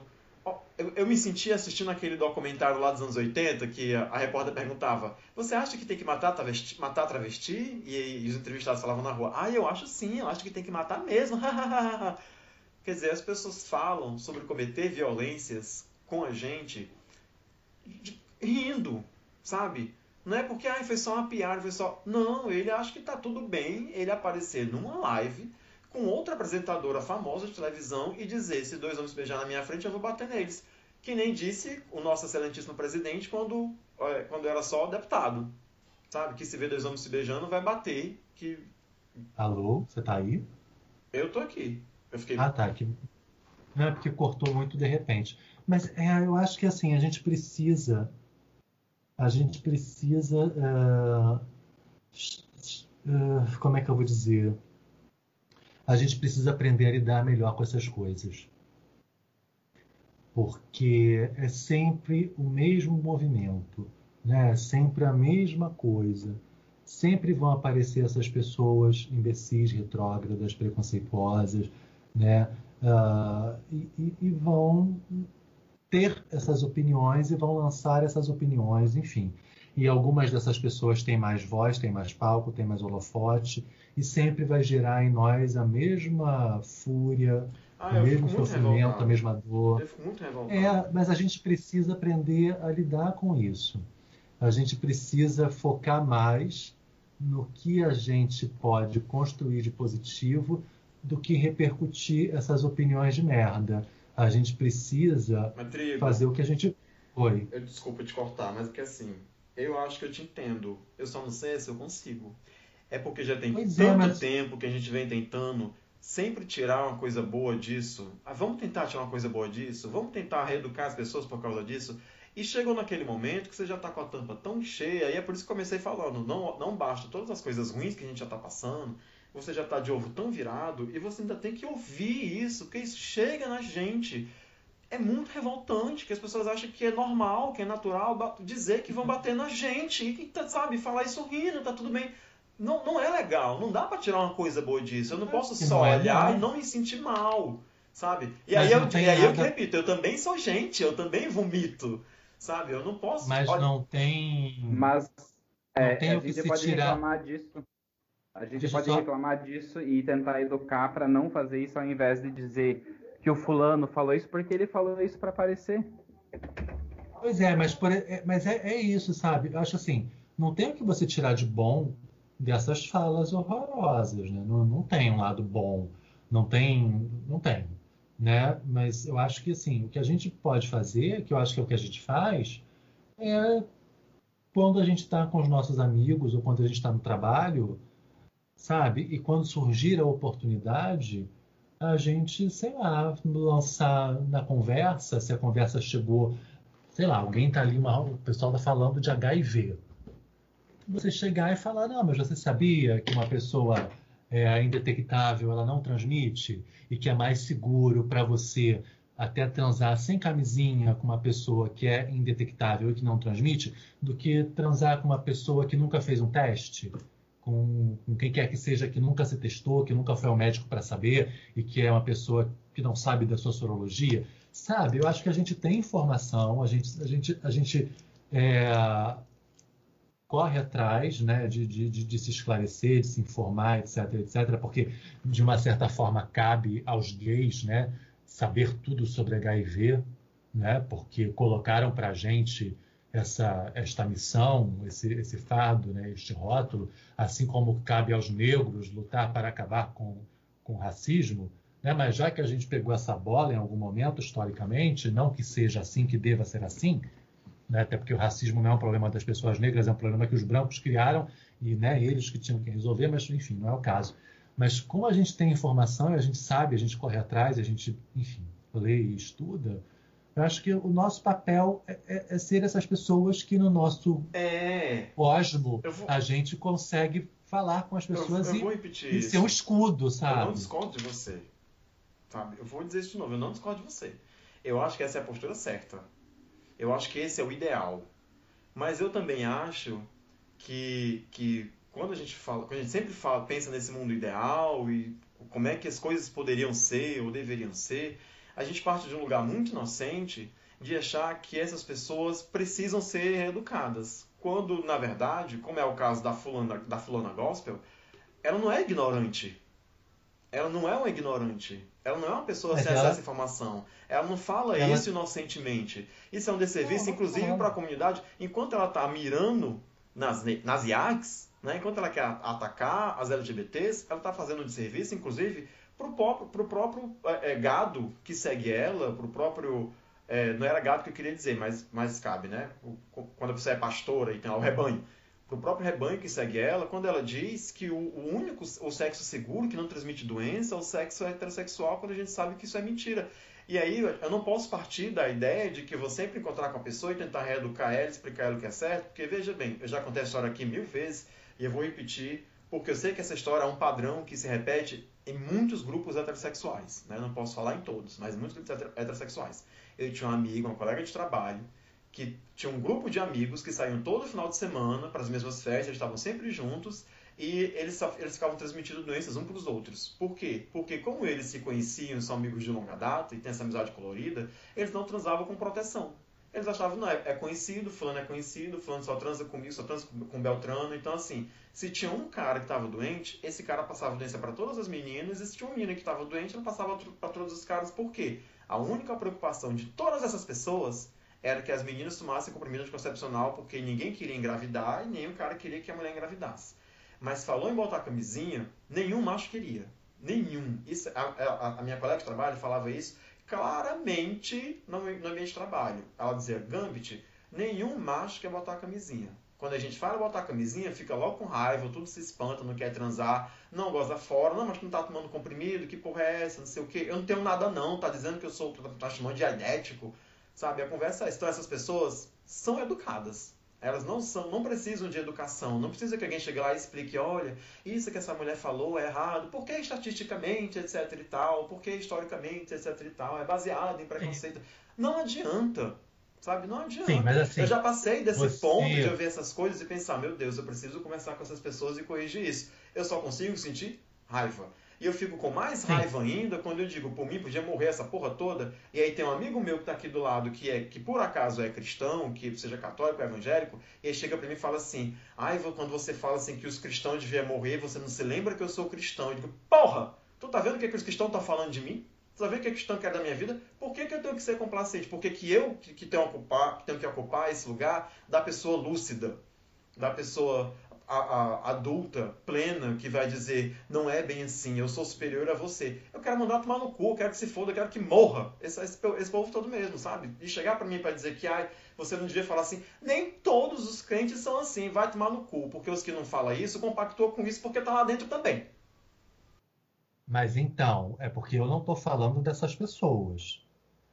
eu, eu, me senti assistindo aquele documentário lá dos anos 80 que a, a repórter perguntava: Você acha que tem que matar travesti? Matar travesti? E, e os entrevistados falavam na rua: Ah, eu acho sim, eu acho que tem que matar mesmo. Quer dizer, as pessoas falam sobre cometer violências com a gente de, rindo, sabe? Não é porque ah, foi só uma piada, foi só. Não, ele acha que tá tudo bem ele aparecer numa live com outra apresentadora famosa de televisão e dizer: se dois homens beijar na minha frente, eu vou bater neles. Que nem disse o nosso excelentíssimo presidente quando, é, quando era só deputado. Sabe? Que se vê dois homens se beijando, vai bater. Que... Alô, você tá aí? Eu tô aqui. Eu fiquei... Ah, tá. Que... Não é porque cortou muito de repente. Mas é, eu acho que assim, a gente precisa. A gente precisa. Uh, uh, como é que eu vou dizer? a gente precisa aprender a lidar melhor com essas coisas. Porque é sempre o mesmo movimento, né? É sempre a mesma coisa. Sempre vão aparecer essas pessoas imbecis, retrógradas, preconceituosas, né? Uh, e, e vão ter essas opiniões e vão lançar essas opiniões, enfim. E algumas dessas pessoas têm mais voz, têm mais palco, têm mais holofote, e sempre vai gerar em nós a mesma fúria, ah, o mesmo sofrimento, revoltado. a mesma dor. Eu fico muito revoltado. É, mas a gente precisa aprender a lidar com isso. A gente precisa focar mais no que a gente pode construir de positivo do que repercutir essas opiniões de merda. A gente precisa Madrigo, fazer o que a gente. Oi. Eu, desculpa te cortar, mas é que assim, eu acho que eu te entendo. Eu só não sei se eu consigo. É porque já tem pois é, tanto é, mas... tempo que a gente vem tentando sempre tirar uma coisa boa disso. Ah, vamos tentar tirar uma coisa boa disso? Vamos tentar reeducar as pessoas por causa disso? E chegou naquele momento que você já está com a tampa tão cheia, e é por isso que comecei falando, não, não basta todas as coisas ruins que a gente já está passando, você já está de ovo tão virado, e você ainda tem que ouvir isso, porque isso chega na gente. É muito revoltante que as pessoas acham que é normal, que é natural dizer que vão bater na gente, e sabe, falar isso rindo, tá tudo bem não, não é legal. Não dá para tirar uma coisa boa disso. Eu não posso só é olhar e não me sentir mal, sabe? E aí, eu, e aí nada... eu repito, eu também sou gente, eu também vomito, sabe? Eu não posso... Mas olha... não tem... Mas é, tem a gente pode tirar... reclamar disso. A gente Deixa pode só... reclamar disso e tentar educar para não fazer isso ao invés de dizer que o fulano falou isso porque ele falou isso para aparecer. Pois é, mas, por, é, mas é, é isso, sabe? Eu acho assim, não tem o que você tirar de bom dessas falas horrorosas, né? Não, não tem um lado bom, não tem, não tem, né? Mas eu acho que assim, o que a gente pode fazer, que eu acho que é o que a gente faz, é quando a gente está com os nossos amigos ou quando a gente está no trabalho, sabe? E quando surgir a oportunidade, a gente, sei lá, lançar na conversa, se a conversa chegou, sei lá, alguém está ali, uma, o pessoal está falando de HIV você chegar e falar, não, mas você sabia que uma pessoa é, indetectável ela não transmite e que é mais seguro para você até transar sem camisinha com uma pessoa que é indetectável e que não transmite, do que transar com uma pessoa que nunca fez um teste, com, com quem quer que seja que nunca se testou, que nunca foi ao médico para saber e que é uma pessoa que não sabe da sua sorologia. Sabe, eu acho que a gente tem informação, a gente, a gente, a gente é, corre atrás né, de, de, de, se esclarecer, de se informar, etc, etc, porque de uma certa forma cabe aos gays né, saber tudo sobre HIV, né, porque colocaram para a gente essa, esta missão, esse, esse fardo, né, este rótulo, assim como cabe aos negros lutar para acabar com, com o racismo, né, mas já que a gente pegou essa bola em algum momento, historicamente, não que seja assim, que deva ser assim, né? até porque o racismo não é um problema das pessoas negras, é um problema que os brancos criaram e né, eles que tinham que resolver, mas enfim, não é o caso. Mas como a gente tem informação e a gente sabe, a gente corre atrás, a gente, enfim, lê e estuda, eu acho que o nosso papel é, é, é ser essas pessoas que no nosso é. osmo vou... a gente consegue falar com as pessoas eu, eu e, e ser um escudo, sabe? Eu não discordo de você. Sabe? Eu vou dizer isso de novo, eu não discordo de você. Eu acho que essa é a postura certa. Eu acho que esse é o ideal. Mas eu também acho que, que quando a gente fala, quando a gente sempre fala, pensa nesse mundo ideal e como é que as coisas poderiam ser ou deveriam ser, a gente parte de um lugar muito inocente de achar que essas pessoas precisam ser educadas. Quando, na verdade, como é o caso da fulana, da fulana gospel, ela não é ignorante. Ela não é uma ignorante. Ela não é uma pessoa Mas sem ela... acesso à informação. Ela não fala ela... isso inocentemente. Isso é um desserviço, inclusive, para a comunidade. Enquanto ela está mirando nas, nas IACs, né, enquanto ela quer atacar as LGBTs, ela está fazendo um desserviço, inclusive, para o próprio, próprio é, é, gado que segue ela, para o próprio. É, não era gado que eu queria dizer, mas, mas cabe, né? Quando a pessoa é pastora e tem lá o rebanho para o próprio rebanho que segue ela, quando ela diz que o, o, único, o sexo seguro, que não transmite doença, é o sexo heterossexual, quando a gente sabe que isso é mentira. E aí eu não posso partir da ideia de que eu vou sempre encontrar com a pessoa e tentar reeducar ela, explicar ela o que é certo, porque veja bem, eu já contei a história aqui mil vezes e eu vou repetir, porque eu sei que essa história é um padrão que se repete em muitos grupos heterossexuais. Né? Não posso falar em todos, mas muitos grupos heterossexuais. Eu tinha um amigo, uma colega de trabalho, que tinha um grupo de amigos que saíam todo final de semana para as mesmas festas, estavam sempre juntos e eles, eles ficavam transmitindo doenças uns para os outros. Por quê? Porque como eles se conheciam, são amigos de longa data e têm essa amizade colorida, eles não transavam com proteção. Eles achavam, não, é, é conhecido, fulano é conhecido, fulano só transa comigo, só transa com, Beltrano. Então, assim, se tinha um cara que estava doente, esse cara passava doença para todas as meninas, e se tinha um menino que estava doente, ele passava para todos os caras. Por quê? A única preocupação de todas essas pessoas era que as meninas tomassem comprimido anticoncepcional porque ninguém queria engravidar e o cara queria que a mulher engravidasse. Mas falou em botar camisinha, nenhum macho queria. Nenhum. Isso, a, a, a minha colega de trabalho falava isso claramente no, no ambiente de trabalho. Ela dizia, Gambit, nenhum macho quer botar camisinha. Quando a gente fala botar camisinha, fica logo com raiva, tudo se espanta, não quer transar, não gosta fora, não, mas tu não tá tomando comprimido, que porra é essa, não sei o quê. Eu não tenho nada não, tá dizendo que eu sou, tá chamando de dianético. Sabe, a conversa é, então essas pessoas são educadas. Elas não são, não precisam de educação, não precisa que alguém chegue lá e explique, olha, isso que essa mulher falou é errado, porque estatisticamente, etc e tal, porque historicamente, etc e tal, é baseado em preconceito. Sim. Não adianta, sabe? Não adianta. Sim, mas assim, eu já passei desse você... ponto de ouvir essas coisas e pensar, meu Deus, eu preciso conversar com essas pessoas e corrigir isso. Eu só consigo sentir raiva. E eu fico com mais raiva ainda quando eu digo, por mim, podia morrer essa porra toda. E aí tem um amigo meu que está aqui do lado, que é que por acaso é cristão, que seja católico, evangélico, e aí chega para mim e fala assim: Ai, quando você fala assim que os cristãos deviam morrer, você não se lembra que eu sou cristão. Eu digo, porra! Tu tá vendo o que, é que os cristãos estão falando de mim? Tu tá vendo o que, é que cristão quer da minha vida? Por que, que eu tenho que ser complacente? Por que, que eu que, que, tenho ocupar, que tenho que ocupar esse lugar da pessoa lúcida? Da pessoa a, a, adulta, plena, que vai dizer não é bem assim, eu sou superior a você. Eu quero mandar tomar no cu, eu quero que se foda, eu quero que morra. Esse, esse, esse povo todo mesmo, sabe? E chegar para mim para dizer que ai, você não devia falar assim. Nem todos os crentes são assim, vai tomar no cu, porque os que não falam isso compactuam com isso porque tá lá dentro também. Mas então, é porque eu não estou falando dessas pessoas.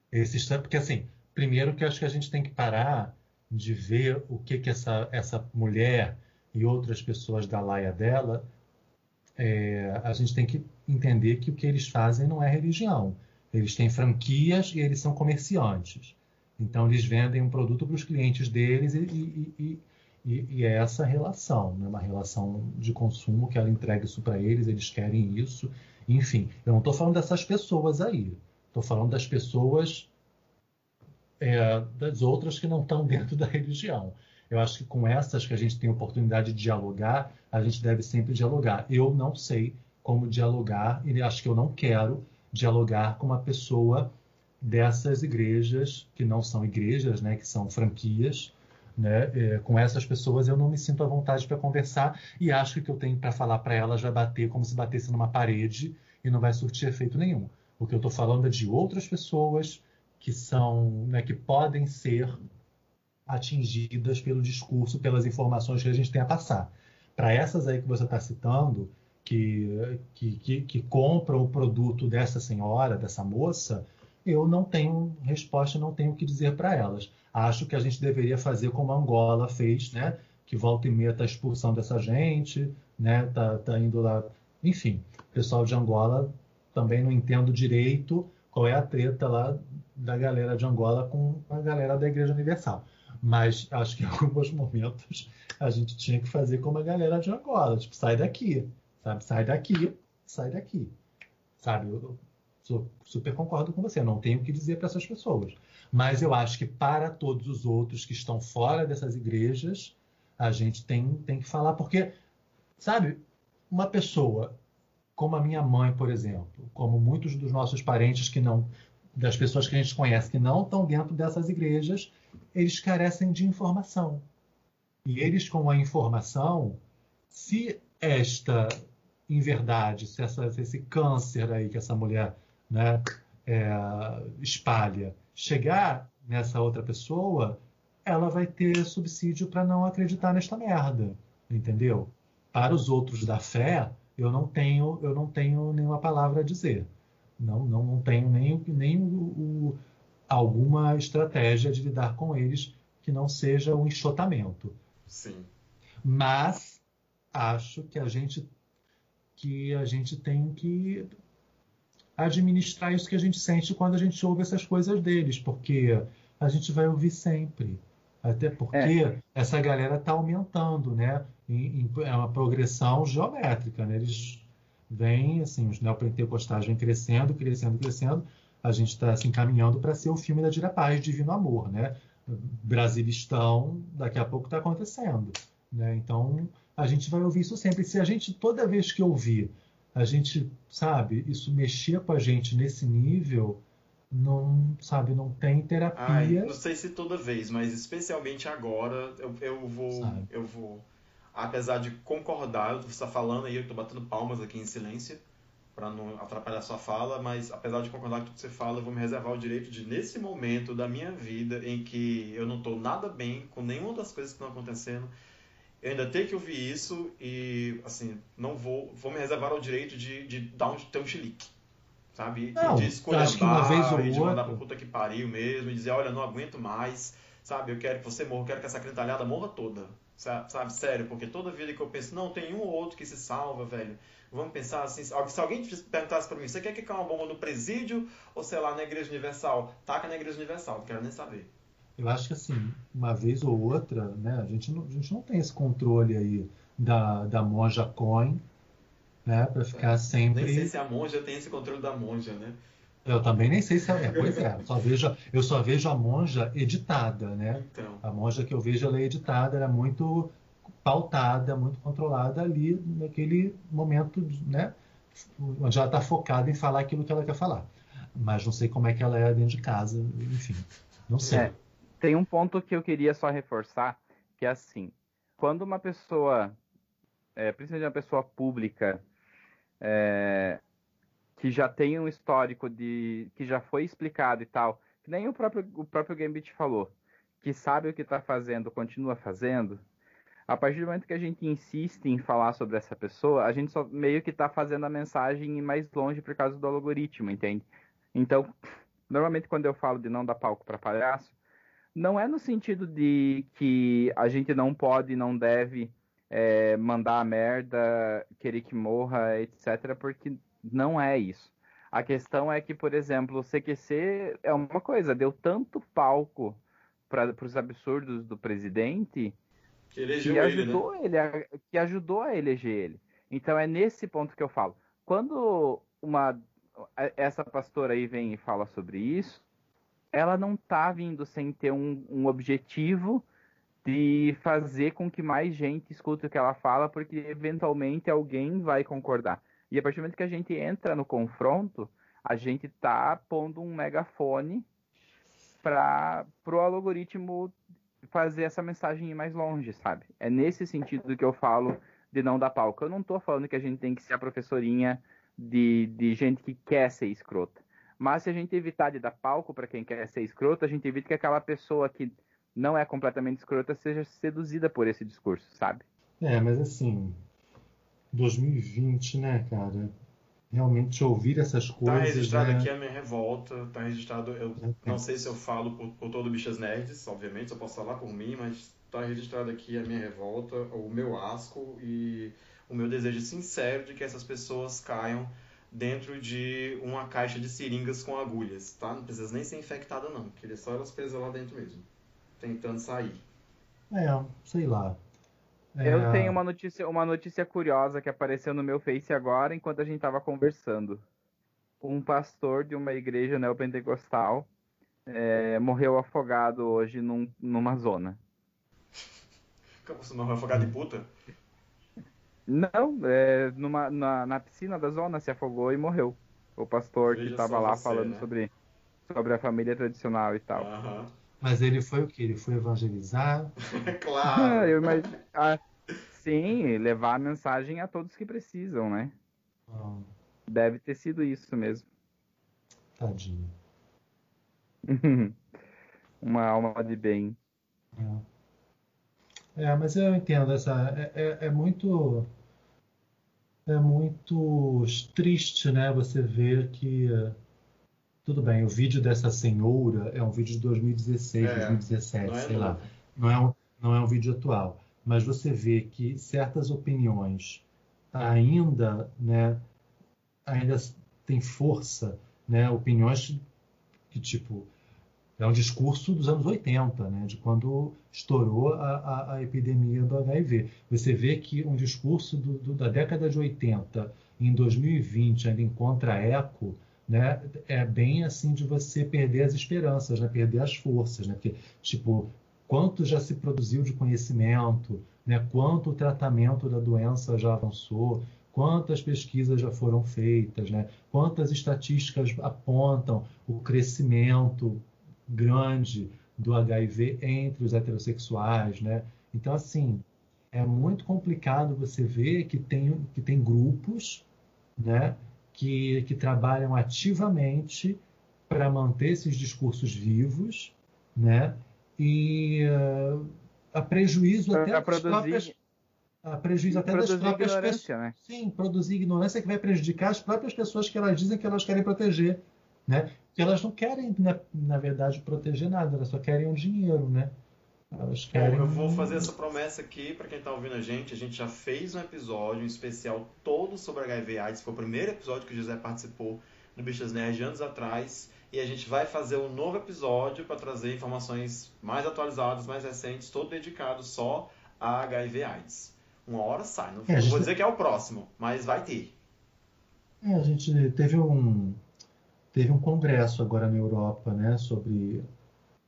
Esses, porque assim, primeiro que eu acho que a gente tem que parar de ver o que que essa, essa mulher e outras pessoas da laia dela, é, a gente tem que entender que o que eles fazem não é religião. Eles têm franquias e eles são comerciantes. Então, eles vendem um produto para os clientes deles e, e, e, e, é essa relação, né? uma relação de consumo que ela entrega isso para eles, eles querem isso. Enfim, eu não estou falando dessas pessoas aí. Estou falando das pessoas, é, das outras que não estão dentro da religião. Eu acho que com essas que a gente tem oportunidade de dialogar, a gente deve sempre dialogar. Eu não sei como dialogar e acho que eu não quero dialogar com uma pessoa dessas igrejas que não são igrejas, né, que são franquias, né? É, com essas pessoas eu não me sinto à vontade para conversar e acho que o que eu tenho para falar para elas vai bater como se batesse numa parede e não vai surtir efeito nenhum. O que eu estou falando é de outras pessoas que são, né, que podem ser atingidas pelo discurso, pelas informações que a gente tem a passar. Para essas aí que você está citando, que, que, que, que compram o produto dessa senhora, dessa moça, eu não tenho resposta, não tenho o que dizer para elas. Acho que a gente deveria fazer como a Angola fez, né? Que volta e meia está expulsando essa gente, né? Tá, tá indo lá. Enfim, o pessoal de Angola também não entendo direito qual é a treta lá da galera de Angola com a galera da Igreja Universal. Mas acho que em alguns momentos a gente tinha que fazer como a galera de Angola, tipo, sai daqui, sabe? Sai daqui, sai daqui. Sabe? Eu, super concordo com você, não tenho o que dizer para essas pessoas. Mas eu acho que para todos os outros que estão fora dessas igrejas, a gente tem, tem que falar, porque, sabe, uma pessoa como a minha mãe, por exemplo, como muitos dos nossos parentes que não, das pessoas que a gente conhece que não estão dentro dessas igrejas, eles carecem de informação. E eles, com a informação, se esta, em verdade, se, essa, se esse câncer aí que essa mulher né, é, espalha chegar nessa outra pessoa, ela vai ter subsídio para não acreditar nesta merda, entendeu? Para os outros da fé, eu não tenho, eu não tenho nenhuma palavra a dizer. Não, não, não tenho nem, nem o, o, alguma estratégia de lidar com eles que não seja um enxotamento. Sim. Mas acho que a gente que a gente tem que administrar isso que a gente sente quando a gente ouve essas coisas deles, porque a gente vai ouvir sempre. Até porque é. essa galera está aumentando, né? Em, em, é uma progressão geométrica, né? Eles vêm, assim, os neopentecostais vêm crescendo, crescendo, crescendo. A gente está se encaminhando para ser o filme da Dira Paz, Divino Amor, né? Brasilistão, daqui a pouco está acontecendo, né? Então, a gente vai ouvir isso sempre. Se a gente, toda vez que ouvir, a gente, sabe, isso mexer com a gente nesse nível não, sabe, não tem terapia. Ai, não sei se toda vez, mas especialmente agora eu, eu vou, sabe. eu vou, apesar de concordar, você está falando aí, eu estou batendo palmas aqui em silêncio para não atrapalhar sua fala, mas apesar de concordar com tudo que você fala, eu vou me reservar o direito de nesse momento da minha vida em que eu não estou nada bem com nenhuma das coisas que estão acontecendo, eu ainda tenho que ouvir isso e assim não vou, vou me reservar o direito de, de dar um, ter um chilique sabe? Não, de escolher acho que uma vez ou e de mandar pra puta que pariu mesmo, e dizer, olha, não aguento mais, sabe? Eu quero que você morra, eu quero que essa crentalhada morra toda, sabe? Sério, porque toda vida que eu penso, não, tem um ou outro que se salva, velho. Vamos pensar assim, se alguém perguntasse pra mim, você quer que caia uma bomba no presídio ou, sei lá, na Igreja Universal? Taca na Igreja Universal, não quero nem saber. Eu acho que assim, uma vez ou outra, né, a gente não, a gente não tem esse controle aí da, da monja coin, né? Para ficar é. sempre. Nem sei se a monja tem esse controle da monja, né? Eu também nem sei se é. Pois é, só vejo, eu só vejo a monja editada, né? Então. A monja que eu vejo ela é editada, ela é muito pautada, muito controlada ali naquele momento, né? Onde ela está focada em falar aquilo que ela quer falar. Mas não sei como é que ela é dentro de casa, enfim. Não sei. É, tem um ponto que eu queria só reforçar, que é assim, quando uma pessoa, é, principalmente uma pessoa pública, é, que já tem um histórico de que já foi explicado e tal, que nem o próprio o próprio Gambit falou, que sabe o que está fazendo, continua fazendo. A partir do momento que a gente insiste em falar sobre essa pessoa, a gente só meio que está fazendo a mensagem ir mais longe por causa do algoritmo, entende? Então, normalmente quando eu falo de não dar palco para palhaço, não é no sentido de que a gente não pode, não deve é, mandar a merda, querer que morra, etc., porque não é isso. A questão é que, por exemplo, o CQC é uma coisa, deu tanto palco para os absurdos do presidente que, que ajudou ele, né? ele a, que ajudou a eleger ele. Então é nesse ponto que eu falo. Quando uma essa pastora aí vem e fala sobre isso, ela não tá vindo sem ter um, um objetivo de fazer com que mais gente escute o que ela fala, porque eventualmente alguém vai concordar. E a partir do momento que a gente entra no confronto, a gente tá pondo um megafone para o algoritmo fazer essa mensagem ir mais longe, sabe? É nesse sentido que eu falo de não dar palco. Eu não tô falando que a gente tem que ser a professorinha de, de gente que quer ser escrota. Mas se a gente evitar de dar palco para quem quer ser escrota, a gente evita que aquela pessoa que não é completamente escrota seja seduzida por esse discurso, sabe? É, mas assim, 2020, né, cara? Realmente ouvir essas tá coisas. Tá registrado né? aqui a minha revolta, tá registrado. Eu não sei se eu falo por, por todo Bichas Nerds, obviamente, só posso falar por mim, mas tá registrado aqui a minha revolta, o meu asco e o meu desejo sincero de que essas pessoas caiam dentro de uma caixa de seringas com agulhas, tá? Não precisa nem ser infectada não, queria só elas presas lá dentro mesmo, tentando sair. É, sei lá. É... Eu tenho uma notícia, uma notícia curiosa que apareceu no meu Face agora enquanto a gente estava conversando. Um pastor de uma igreja neopentecostal é, morreu afogado hoje num, numa zona. Como morreu afogado de puta? Não, é, numa, na, na piscina da zona se afogou e morreu. O pastor Veja que estava lá você, falando né? sobre, sobre a família tradicional e tal. Uhum. Mas ele foi o que? Ele foi evangelizar? claro. Ah, eu imagino, ah, sim, levar a mensagem a todos que precisam, né? Ah. Deve ter sido isso mesmo. Tadinho. Uma alma de bem. É. é, mas eu entendo essa. É, é, é, muito. É muito triste, né? Você ver que tudo bem, o vídeo dessa senhora é um vídeo de 2016, é, 2017, é sei lá. Não é, um, não é um vídeo atual. Mas você vê que certas opiniões ainda, né, ainda tem força, né? Opiniões que, tipo, é um discurso dos anos 80, né, de quando estourou a, a, a epidemia do HIV. Você vê que um discurso do, do, da década de 80 em 2020 ainda encontra eco né, é bem assim de você perder as esperanças, né, perder as forças, né, porque tipo quanto já se produziu de conhecimento, né, quanto o tratamento da doença já avançou, quantas pesquisas já foram feitas, né, quantas estatísticas apontam o crescimento grande do HIV entre os heterossexuais, né? Então assim é muito complicado você ver que tem que tem grupos, né, que, que trabalham ativamente para manter esses discursos vivos, né? E uh, a prejuízo pra, até das produzir, próprias a prejuízo até das próprias pessoas. Né? Sim, produzir ignorância que vai prejudicar as próprias pessoas que elas dizem que elas querem proteger, né? Que elas não querem, na, na verdade, proteger nada, elas só querem o dinheiro, né? Querem... eu vou fazer essa promessa aqui para quem está ouvindo a gente. A gente já fez um episódio um especial todo sobre HIV AIDS. Foi o primeiro episódio que o José participou no Bichas Nerd anos atrás. E a gente vai fazer um novo episódio para trazer informações mais atualizadas, mais recentes, todo dedicado só a HIV AIDS. Uma hora sai. Não, é, vou dizer que é o próximo, mas vai ter. É, a gente teve um teve um congresso agora na Europa, né, sobre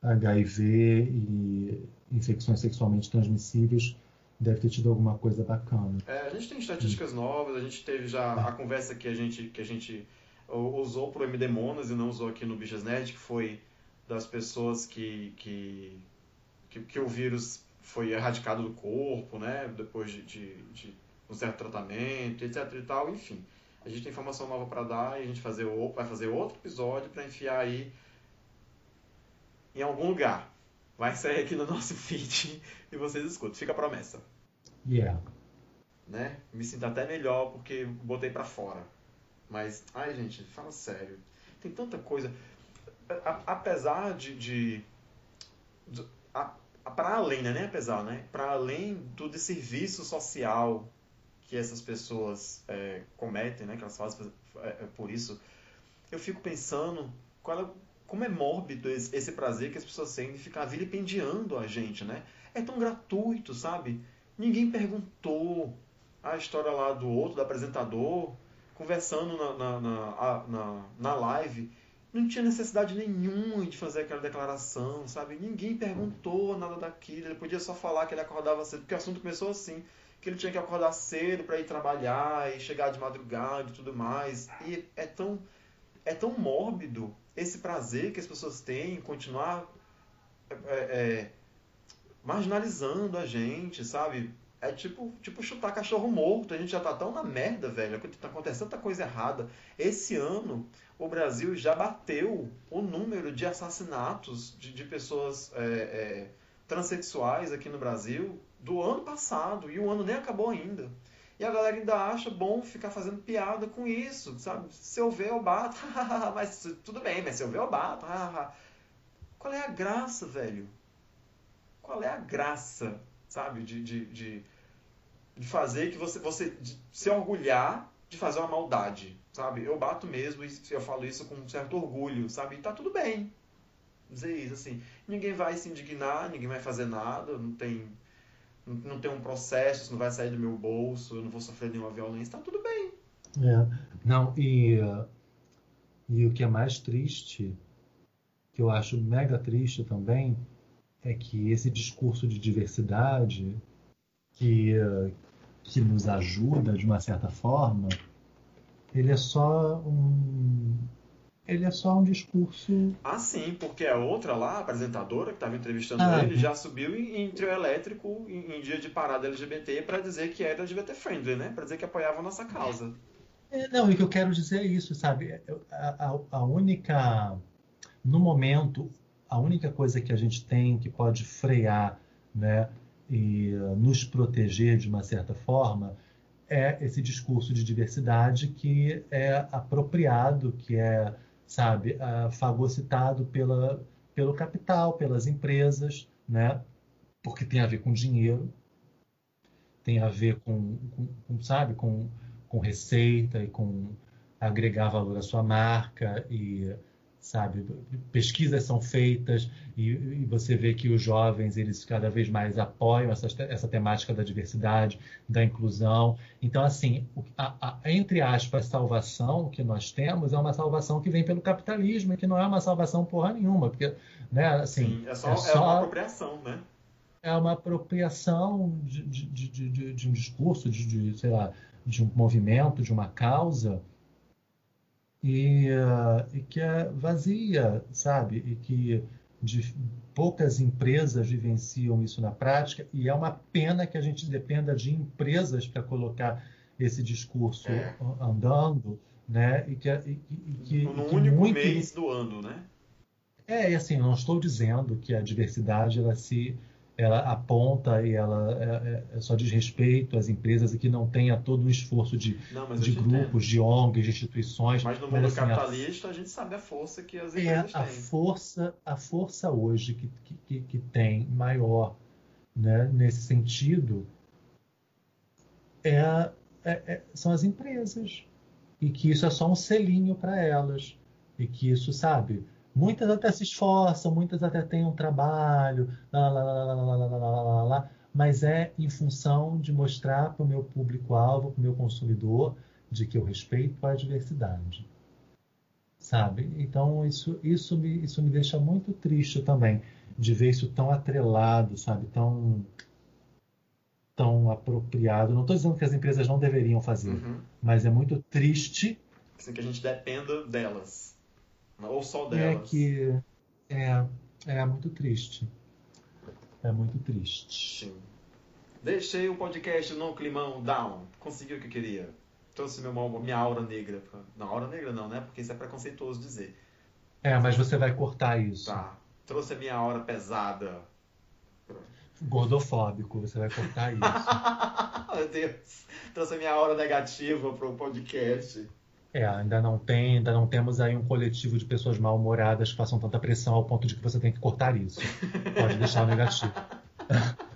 HIV e infecções sexualmente transmissíveis, deve ter tido alguma coisa bacana. É, a gente tem estatísticas novas, a gente teve já a conversa que a gente, que a gente usou para o MD Monas e não usou aqui no Bichas Nerd, que foi das pessoas que, que, que, que, o vírus foi erradicado do corpo, né, depois de, de, de um certo tratamento, etc e tal, enfim. A gente tem informação nova para dar e a gente fazer, vai fazer outro episódio para enfiar aí em algum lugar. Vai sair aqui no nosso feed e vocês escutam. Fica a promessa. Yeah. Né? Me sinto até melhor porque botei para fora. Mas, ai gente, fala sério. Tem tanta coisa. A, apesar de. de, de para além, né? Apesar, né? Para além do desserviço social que essas pessoas é, cometem, né? Que elas fazem é, é por isso eu fico pensando qual é, como é mórbido esse, prazer que as pessoas têm de ficar vilipendiando a gente, né? É tão gratuito, sabe? Ninguém perguntou a história lá do outro, do apresentador, conversando na, na, na, na, na live. Não tinha necessidade nenhuma de fazer aquela declaração, sabe? Ninguém perguntou nada daquilo. Ele podia só falar que ele acordava cedo, porque o assunto começou assim que ele tinha que acordar cedo para ir trabalhar e chegar de madrugada e tudo mais. E é tão é tão mórbido esse prazer que as pessoas têm em continuar é, é, marginalizando a gente, sabe? É tipo, tipo chutar cachorro morto. A gente já tá tão na merda, velho. Tá acontecendo tanta coisa errada. Esse ano, o Brasil já bateu o número de assassinatos de, de pessoas é, é, transexuais aqui no Brasil do ano passado. E o ano nem acabou ainda. E a galera ainda acha bom ficar fazendo piada com isso, sabe? Se eu ver, eu bato. mas tudo bem, mas se eu ver, eu bato. Qual é a graça, velho? Qual é a graça, sabe? De, de, de, de fazer que você, você se orgulhar de fazer uma maldade, sabe? Eu bato mesmo e eu falo isso com um certo orgulho, sabe? E tá tudo bem. Dizer isso, assim. Ninguém vai se indignar, ninguém vai fazer nada, não tem não tem um processo, isso não vai sair do meu bolso, eu não vou sofrer nenhuma violência, tá tudo bem. É. Não, e, e o que é mais triste, que eu acho mega triste também, é que esse discurso de diversidade que, que nos ajuda de uma certa forma, ele é só um, ele é só um discurso. Ah, sim, porque a outra lá, a apresentadora que estava entrevistando ah, ele, já subiu em, em trio elétrico em, em, dia de parada LGBT para dizer que era LGBT friendly, né? Para dizer que apoiava a nossa causa. É, não, e o que eu quero dizer é isso, sabe? A, a, a única. No momento, a única coisa que a gente tem que pode frear, né? E uh, nos proteger de uma certa forma é esse discurso de diversidade que é apropriado, que é sabe, uh, fagocitado pela, pelo capital, pelas empresas, né? Porque tem a ver com dinheiro, tem a ver com, com, com sabe, com, com receita e com agregar valor à sua marca e sabe? Pesquisas são feitas e, e, você vê que os jovens eles cada vez mais apoiam essa, essa temática da diversidade, da inclusão. Então, assim, a, a, entre aspas, salvação que nós temos é uma salvação que vem pelo capitalismo e que não é uma salvação porra nenhuma, porque, né? Assim, Sim, é só, é só é uma apropriação, né? É uma apropriação de, de, de, de um discurso, de, de, sei lá, de um movimento, de uma causa e, uh, e que é vazia, sabe? E que de, poucas empresas vivenciam isso na prática, e é uma pena que a gente dependa de empresas para colocar esse discurso é. andando, né? E que, e, e que, no que único muito... mês do ano, né? É, e assim, não estou dizendo que a diversidade ela se ela aponta e ela é, é, é, só diz respeito às empresas e que não tenha todo um esforço de, não, de grupos, de ONGs, de instituições. Mas no mundo mas, assim, capitalista a... a... gente sabe a força que as é, empresas é, a têm. Força, a força hoje que, que, que tem maior né, nesse sentido é, é, é, são as empresas. E que isso é só um selinho para elas. E que isso, sabe, Muitas até se esforçam, muitas até têm um trabalho, lá, lá, lá, lá, mas é em função de mostrar para o meu público-alvo, para o meu consumidor, de que eu respeito a diversidade. Sabe? Então, isso, isso, me, isso me deixa muito triste também, de ver isso tão atrelado, sabe? Tão, tão apropriado. Não estou dizendo que as empresas não deveriam fazer, uhum. mas é muito triste. Assim, que a gente dependa delas. Ou só delas. É que é, é muito triste. É muito triste. Sim. Deixei o podcast no climão down. Consegui o que queria. Trouxe meu, minha aura negra. Não, aura negra não, né? Porque isso é preconceituoso dizer. É, mas você vai cortar isso. Tá. Trouxe a minha aura pesada. Gordofóbico, você vai cortar isso. Meu Deus. Trouxe a minha aura negativa pro podcast. É, ainda não tem, ainda não temos aí um coletivo de pessoas mal-humoradas que façam tanta pressão ao ponto de que você tem que cortar isso. Pode deixar o negativo.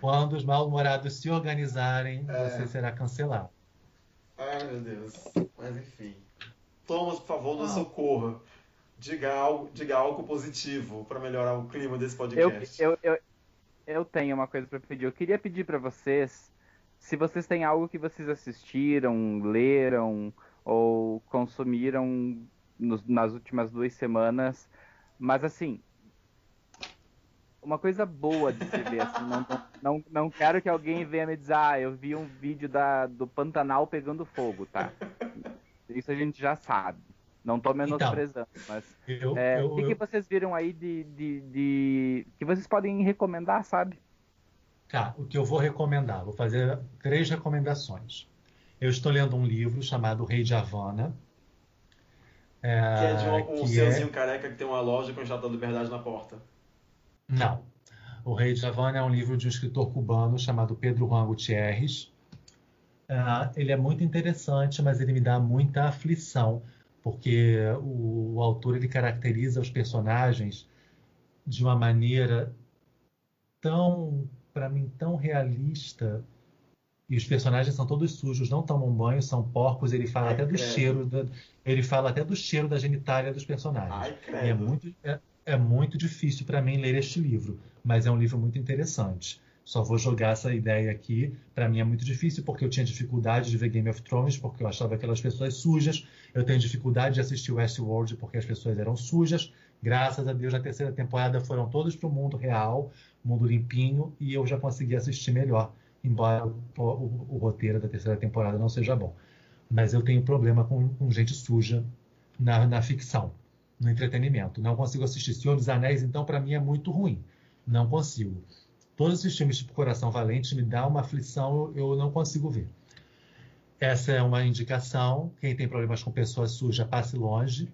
Quando os mal-humorados se organizarem, é. você será cancelado. Ai, meu Deus. Mas enfim. Thomas, por favor, nos ah. socorra. Diga algo, diga algo positivo para melhorar o clima desse podcast. Eu, eu, eu, eu tenho uma coisa para pedir. Eu queria pedir para vocês, se vocês têm algo que vocês assistiram, leram ou consumiram nos, nas últimas duas semanas, mas assim, uma coisa boa de se ver. Assim, não, não, não quero que alguém venha me dizer, ah, eu vi um vídeo da, do Pantanal pegando fogo, tá? Isso a gente já sabe. Não tô menosprezando, então, mas eu, é, eu, o que, eu... que, vocês viram aí de, de, de, que vocês podem recomendar, sabe? Tá, o que eu vou recomendar, vou fazer três recomendações. Eu estou lendo um livro chamado Rei de Havana. É, que é de um, um senhorzinho é... careca que tem uma loja com a Estátua da Liberdade na porta. Não. O Rei de Havana é um livro de um escritor cubano chamado Pedro Juan Gutierrez. Uh, ele é muito interessante, mas ele me dá muita aflição, porque o, o autor ele caracteriza os personagens de uma maneira tão, para mim, tão realista. E os personagens são todos sujos, não tomam banho, são porcos. Ele fala Ai, até do cheiro, da, ele fala até do cheiro da genitália dos personagens. Ai, é muito, é, é muito difícil para mim ler este livro, mas é um livro muito interessante. Só vou jogar essa ideia aqui. Para mim é muito difícil porque eu tinha dificuldade de ver Game of Thrones porque eu achava aquelas pessoas sujas. Eu tenho dificuldade de assistir Westworld porque as pessoas eram sujas. Graças a Deus, na terceira temporada foram todos para o mundo real, mundo limpinho, e eu já consegui assistir melhor, embora o, o, o roteiro da terceira temporada não seja bom. Mas eu tenho problema com, com gente suja na, na ficção no entretenimento. Não consigo assistir Senhor dos Anéis, então para mim é muito ruim. Não consigo. Todos esses filmes tipo Coração Valente me dá uma aflição, eu não consigo ver. Essa é uma indicação. Quem tem problemas com pessoas sujas, passe longe.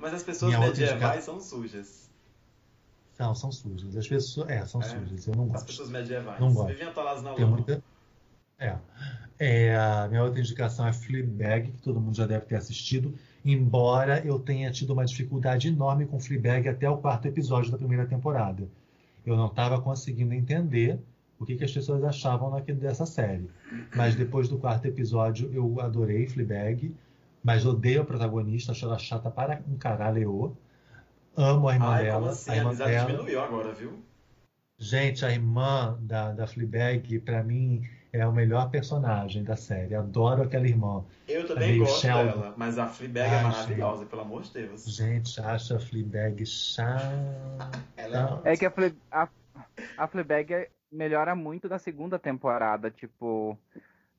Mas as pessoas Minha medievais são sujas. Não, são sujas. As pessoas. É, são é. sujas. Eu não gosto. As pessoas medievais. Não gosto. Viviam atoladas na lama. Muita... É. é. A minha outra indicação é Fleabag, que todo mundo já deve ter assistido embora eu tenha tido uma dificuldade enorme com Fleabag até o quarto episódio da primeira temporada. Eu não estava conseguindo entender o que, que, as pessoas achavam dessa série. Mas depois do quarto episódio eu adorei Fleabag, mas odeio a protagonista, acho ela chata para um caralho. Amo a irmã Ai, dela. Assim? A, irmã a amizade dela... diminuiu agora, viu? Gente, a irmã da, da Fleabag, para mim, é o melhor personagem da série. Adoro aquela irmã. Eu também gosto Sheldon. dela, mas a Fleabag é maravilhosa, pelo amor de Deus. Gente, acha a Fleabag chata. é, é que a, Fle a, a Fleabag melhora muito na segunda temporada, tipo...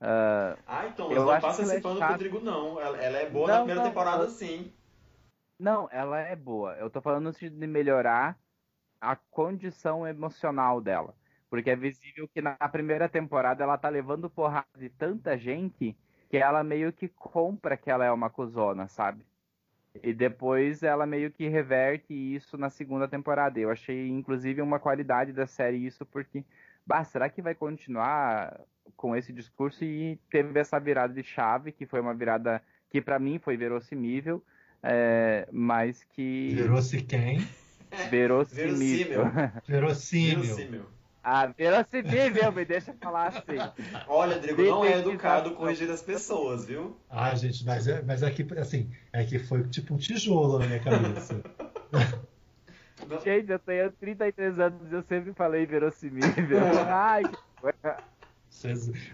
Uh, ah, então, eu não passa esse pano é pro Rodrigo, não. Ela, ela, é boa não, na primeira não, temporada, sim. Não, ela é boa. Eu tô falando de melhorar a condição emocional dela. Porque é visível que na primeira temporada ela tá levando porrada de tanta gente que ela meio que compra que ela é uma cuzona, sabe? E depois ela meio que reverte isso na segunda temporada. Eu achei, inclusive, uma qualidade da série isso, porque, bah, será que vai continuar com esse discurso? E teve essa virada de chave, que foi uma virada que para mim foi verossímil, é, mas que. Verou-se quem? Verossímil. Verossímil. Verossímil. Ah, verossímil, me deixa falar assim. Olha, Drigo, não é educado corrigir as pessoas, viu? Ah, gente, mas é, mas é que, assim, é que foi tipo um tijolo na minha cabeça. gente, eu tenho 33 anos e eu sempre falei verossímil. Ai, que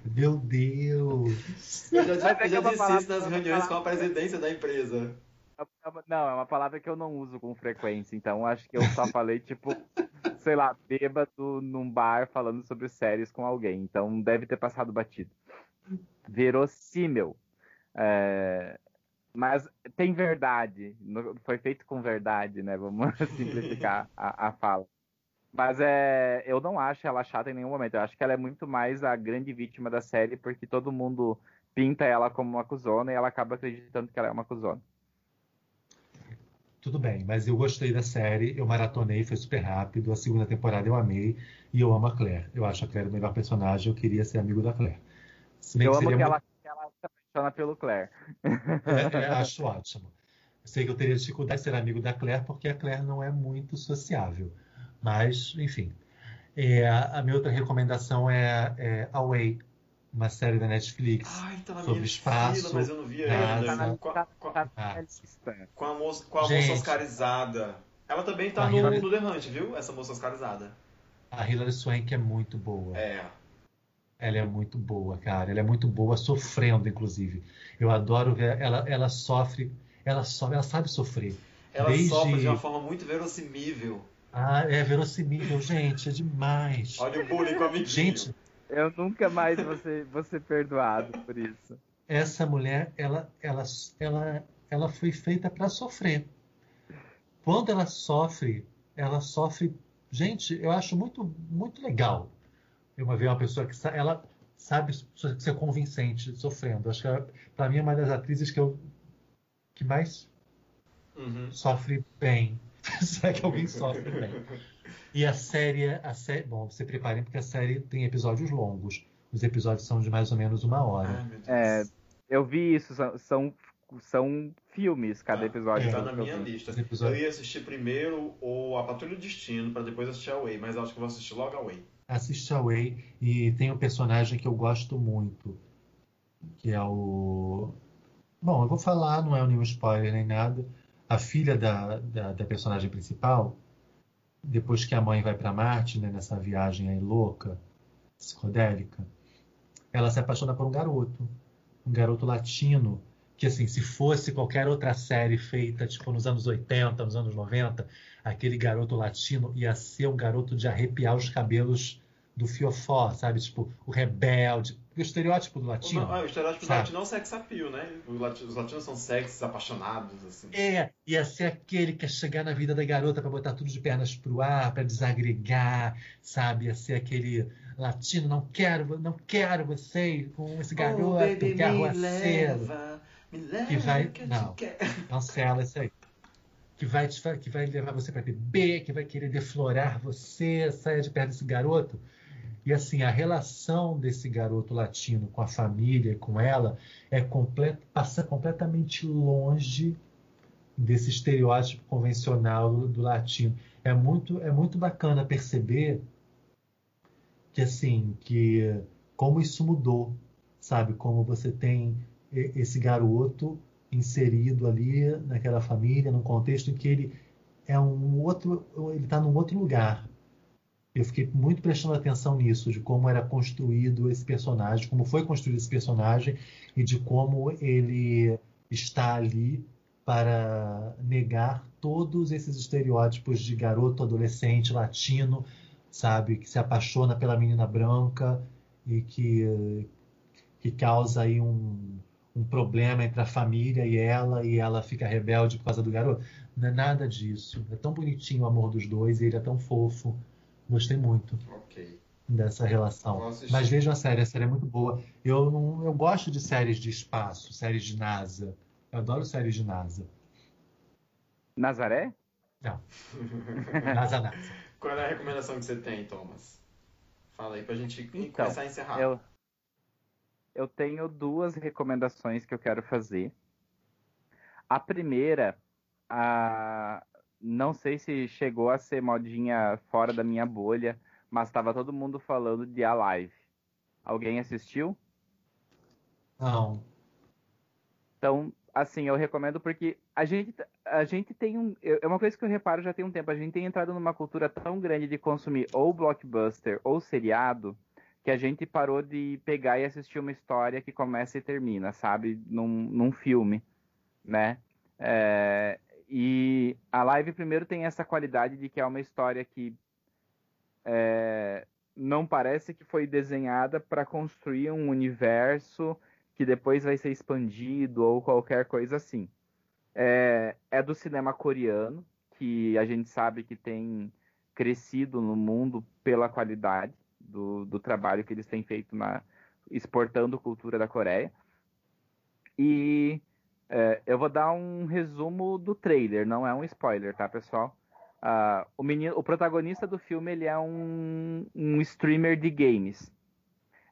Meu Deus! Eu já, é já disse isso nas reuniões com a presidência da empresa. É não, é uma palavra que eu não uso com frequência, então acho que eu só falei, tipo, sei lá, bêbado num bar falando sobre séries com alguém. Então deve ter passado batido. Verossímil. É... Mas tem verdade. Foi feito com verdade, né? Vamos simplificar a, a fala. Mas é, eu não acho ela chata em nenhum momento. Eu acho que ela é muito mais a grande vítima da série, porque todo mundo pinta ela como uma cuzona e ela acaba acreditando que ela é uma cuzona tudo bem, mas eu gostei da série, eu maratonei, foi super rápido. A segunda temporada eu amei e eu amo a Claire. Eu acho a Claire o melhor personagem, eu queria ser amigo da Claire. eu amo que, muito... ela, que ela se apaixona pelo Claire. É, é, acho ótimo. Eu sei que eu teria dificuldade de ser amigo da Claire porque a Claire não é muito sociável. Mas, enfim. É, a minha outra recomendação é, é Away, uma série da Netflix Ai, tá na sobre minha espaço. fila, mas eu não vi ainda. Com, a- com, a- Tá Ah. com a moça, com a moça Gente. oscarizada. Ela também tá no, Hilary- no The Hunt, viu? Essa moça oscarizada. A Hilary Swank é muito boa. É. Ela é muito boa, cara. Ela é muito boa, sofrendo, inclusive. Eu adoro ver ela. Ela sofre, ela sofre, ela sabe sofrer. Ela Desde- sofre de uma forma muito verossímil. Ah, é verossímil, gente, é demais. Olha o bullying com o amiguinho. Gente, Eu nunca mais vou ser, vou ser perdoado por isso. essa mulher, ela, ela, ela, ela foi feita para sofrer. Quando ela sofre, ela sofre. Gente, eu acho muito, muito legal. Eu ver uma pessoa que sa- ela sabe ser convincente sofrendo. Acho que para mim é uma das atrizes que eu que mais Uhum. sofre bem. Será que alguém sofre bem? E a série, a série, bom, se preparem porque a série tem episódios longos. Os episódios são de mais ou menos uma hora. Deus. É, Eu vi isso, são, são, são filmes cada Ah, episódio. é. Tá na que eu minha vi. lista. Eu ia assistir primeiro o A Patrulha do Destino pra depois assistir a Way, mas acho que eu vou assistir logo a Way. Assiste Away e tem um personagem que eu gosto muito, que é o. Bom, eu vou falar, não é nenhum spoiler nem nada. A filha da, da, da personagem principal, depois que a mãe vai para Marte, né, nessa viagem aí louca, psicodélica, ela se apaixona por um garoto, um garoto latino, que assim, se fosse qualquer outra série feita, tipo nos anos 80, nos anos 90, aquele garoto latino ia ser um garoto de arrepiar os cabelos do fiofó, sabe? Tipo, o rebelde, o estereótipo do latino. O, ah, o estereótipo do Sabe? latino é o sex appeal, né? Os latinos são sexys, apaixonados, assim. É, ia ser aquele que ia chegar na vida da garota para botar tudo de pernas pro ar, para desagregar, sabe? Ia ser aquele latino, não quero, não quero você com esse garoto, oh, baby, que é arruaceiro. leva, me leva, Que vai- que não. Cancela isso aí. Que vai, te, que vai levar você para beber, que vai querer deflorar você, saia de perto desse garoto. E assim, a relação desse garoto latino com a família, com ela, é comple- passa completamente longe desse estereótipo convencional do, do latino. É muito, é muito bacana perceber que assim, que como isso mudou, sabe? Como você tem esse garoto inserido ali naquela família, num contexto em que ele é um outro, ele está num outro lugar. Eu fiquei muito prestando atenção nisso, de como era construído esse personagem, como foi construído esse personagem e de como ele está ali para negar todos esses estereótipos de garoto adolescente latino, sabe, que se apaixona pela menina branca e que que causa aí um, um problema entre a família e ela e ela fica rebelde por causa do garoto. Não é nada disso. É tão bonitinho o amor dos dois e ele é tão fofo. Gostei muito Ok. dessa relação. Mas vejam a série, a série é muito boa. Eu não, eu gosto de séries de espaço, séries de NASA. Eu adoro séries de NASA. Nazaré? NASA, NASA. Qual é a recomendação que você tem, Thomas? Fala aí pra gente Então, começar a encerrar. Eu, eu tenho duas recomendações que eu quero fazer. A primeira, a, não sei se chegou a ser modinha fora da minha bolha, mas estava todo mundo falando de Alive. Alguém assistiu? Não. Então, assim, eu recomendo porque a gente, a gente tem um. É uma coisa que eu reparo já tem um tempo. A gente tem entrado numa cultura tão grande de consumir ou blockbuster ou seriado que a gente parou de pegar e assistir uma história que começa e termina, sabe? Num, num filme, né? É, e a live, primeiro, tem essa qualidade de que é uma história que é, não parece que foi desenhada para construir um universo que depois vai ser expandido ou qualquer coisa assim. É, é do cinema coreano, que a gente sabe que tem crescido no mundo pela qualidade do, do trabalho que eles têm feito na exportando cultura da Coreia. E é, eu vou dar um resumo do trailer, não é um spoiler, tá, pessoal? Ah, o, menino, o protagonista do filme ele é um, um streamer de games.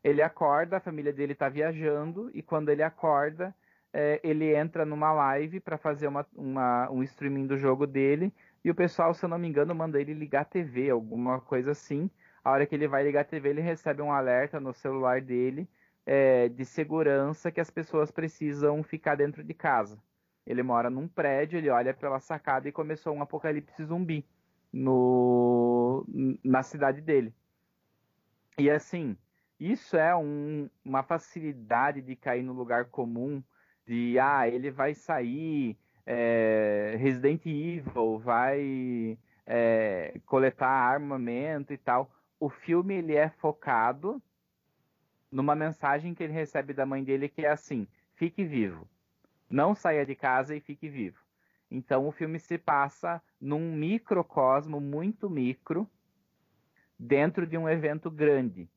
Ele acorda, a família dele está viajando, e quando ele acorda, é, ele entra numa live para fazer uma, uma- um streaming do jogo dele, e o pessoal, se eu não me engano, manda ele ligar a TV, alguma coisa assim. A hora que ele vai ligar a TV, ele recebe um alerta no celular dele é, de segurança que as pessoas precisam ficar dentro de casa. Ele mora num prédio, ele olha pela sacada e começou um apocalipse zumbi no, na cidade dele. E assim, isso é um, uma facilidade de cair no lugar comum, de ah, ele vai sair é, Resident Evil, vai é, coletar armamento e tal. O filme ele é focado numa mensagem que ele recebe da mãe dele que é assim: fique vivo, não saia de casa e fique vivo. Então o filme se passa num microcosmo muito micro dentro de um evento grande.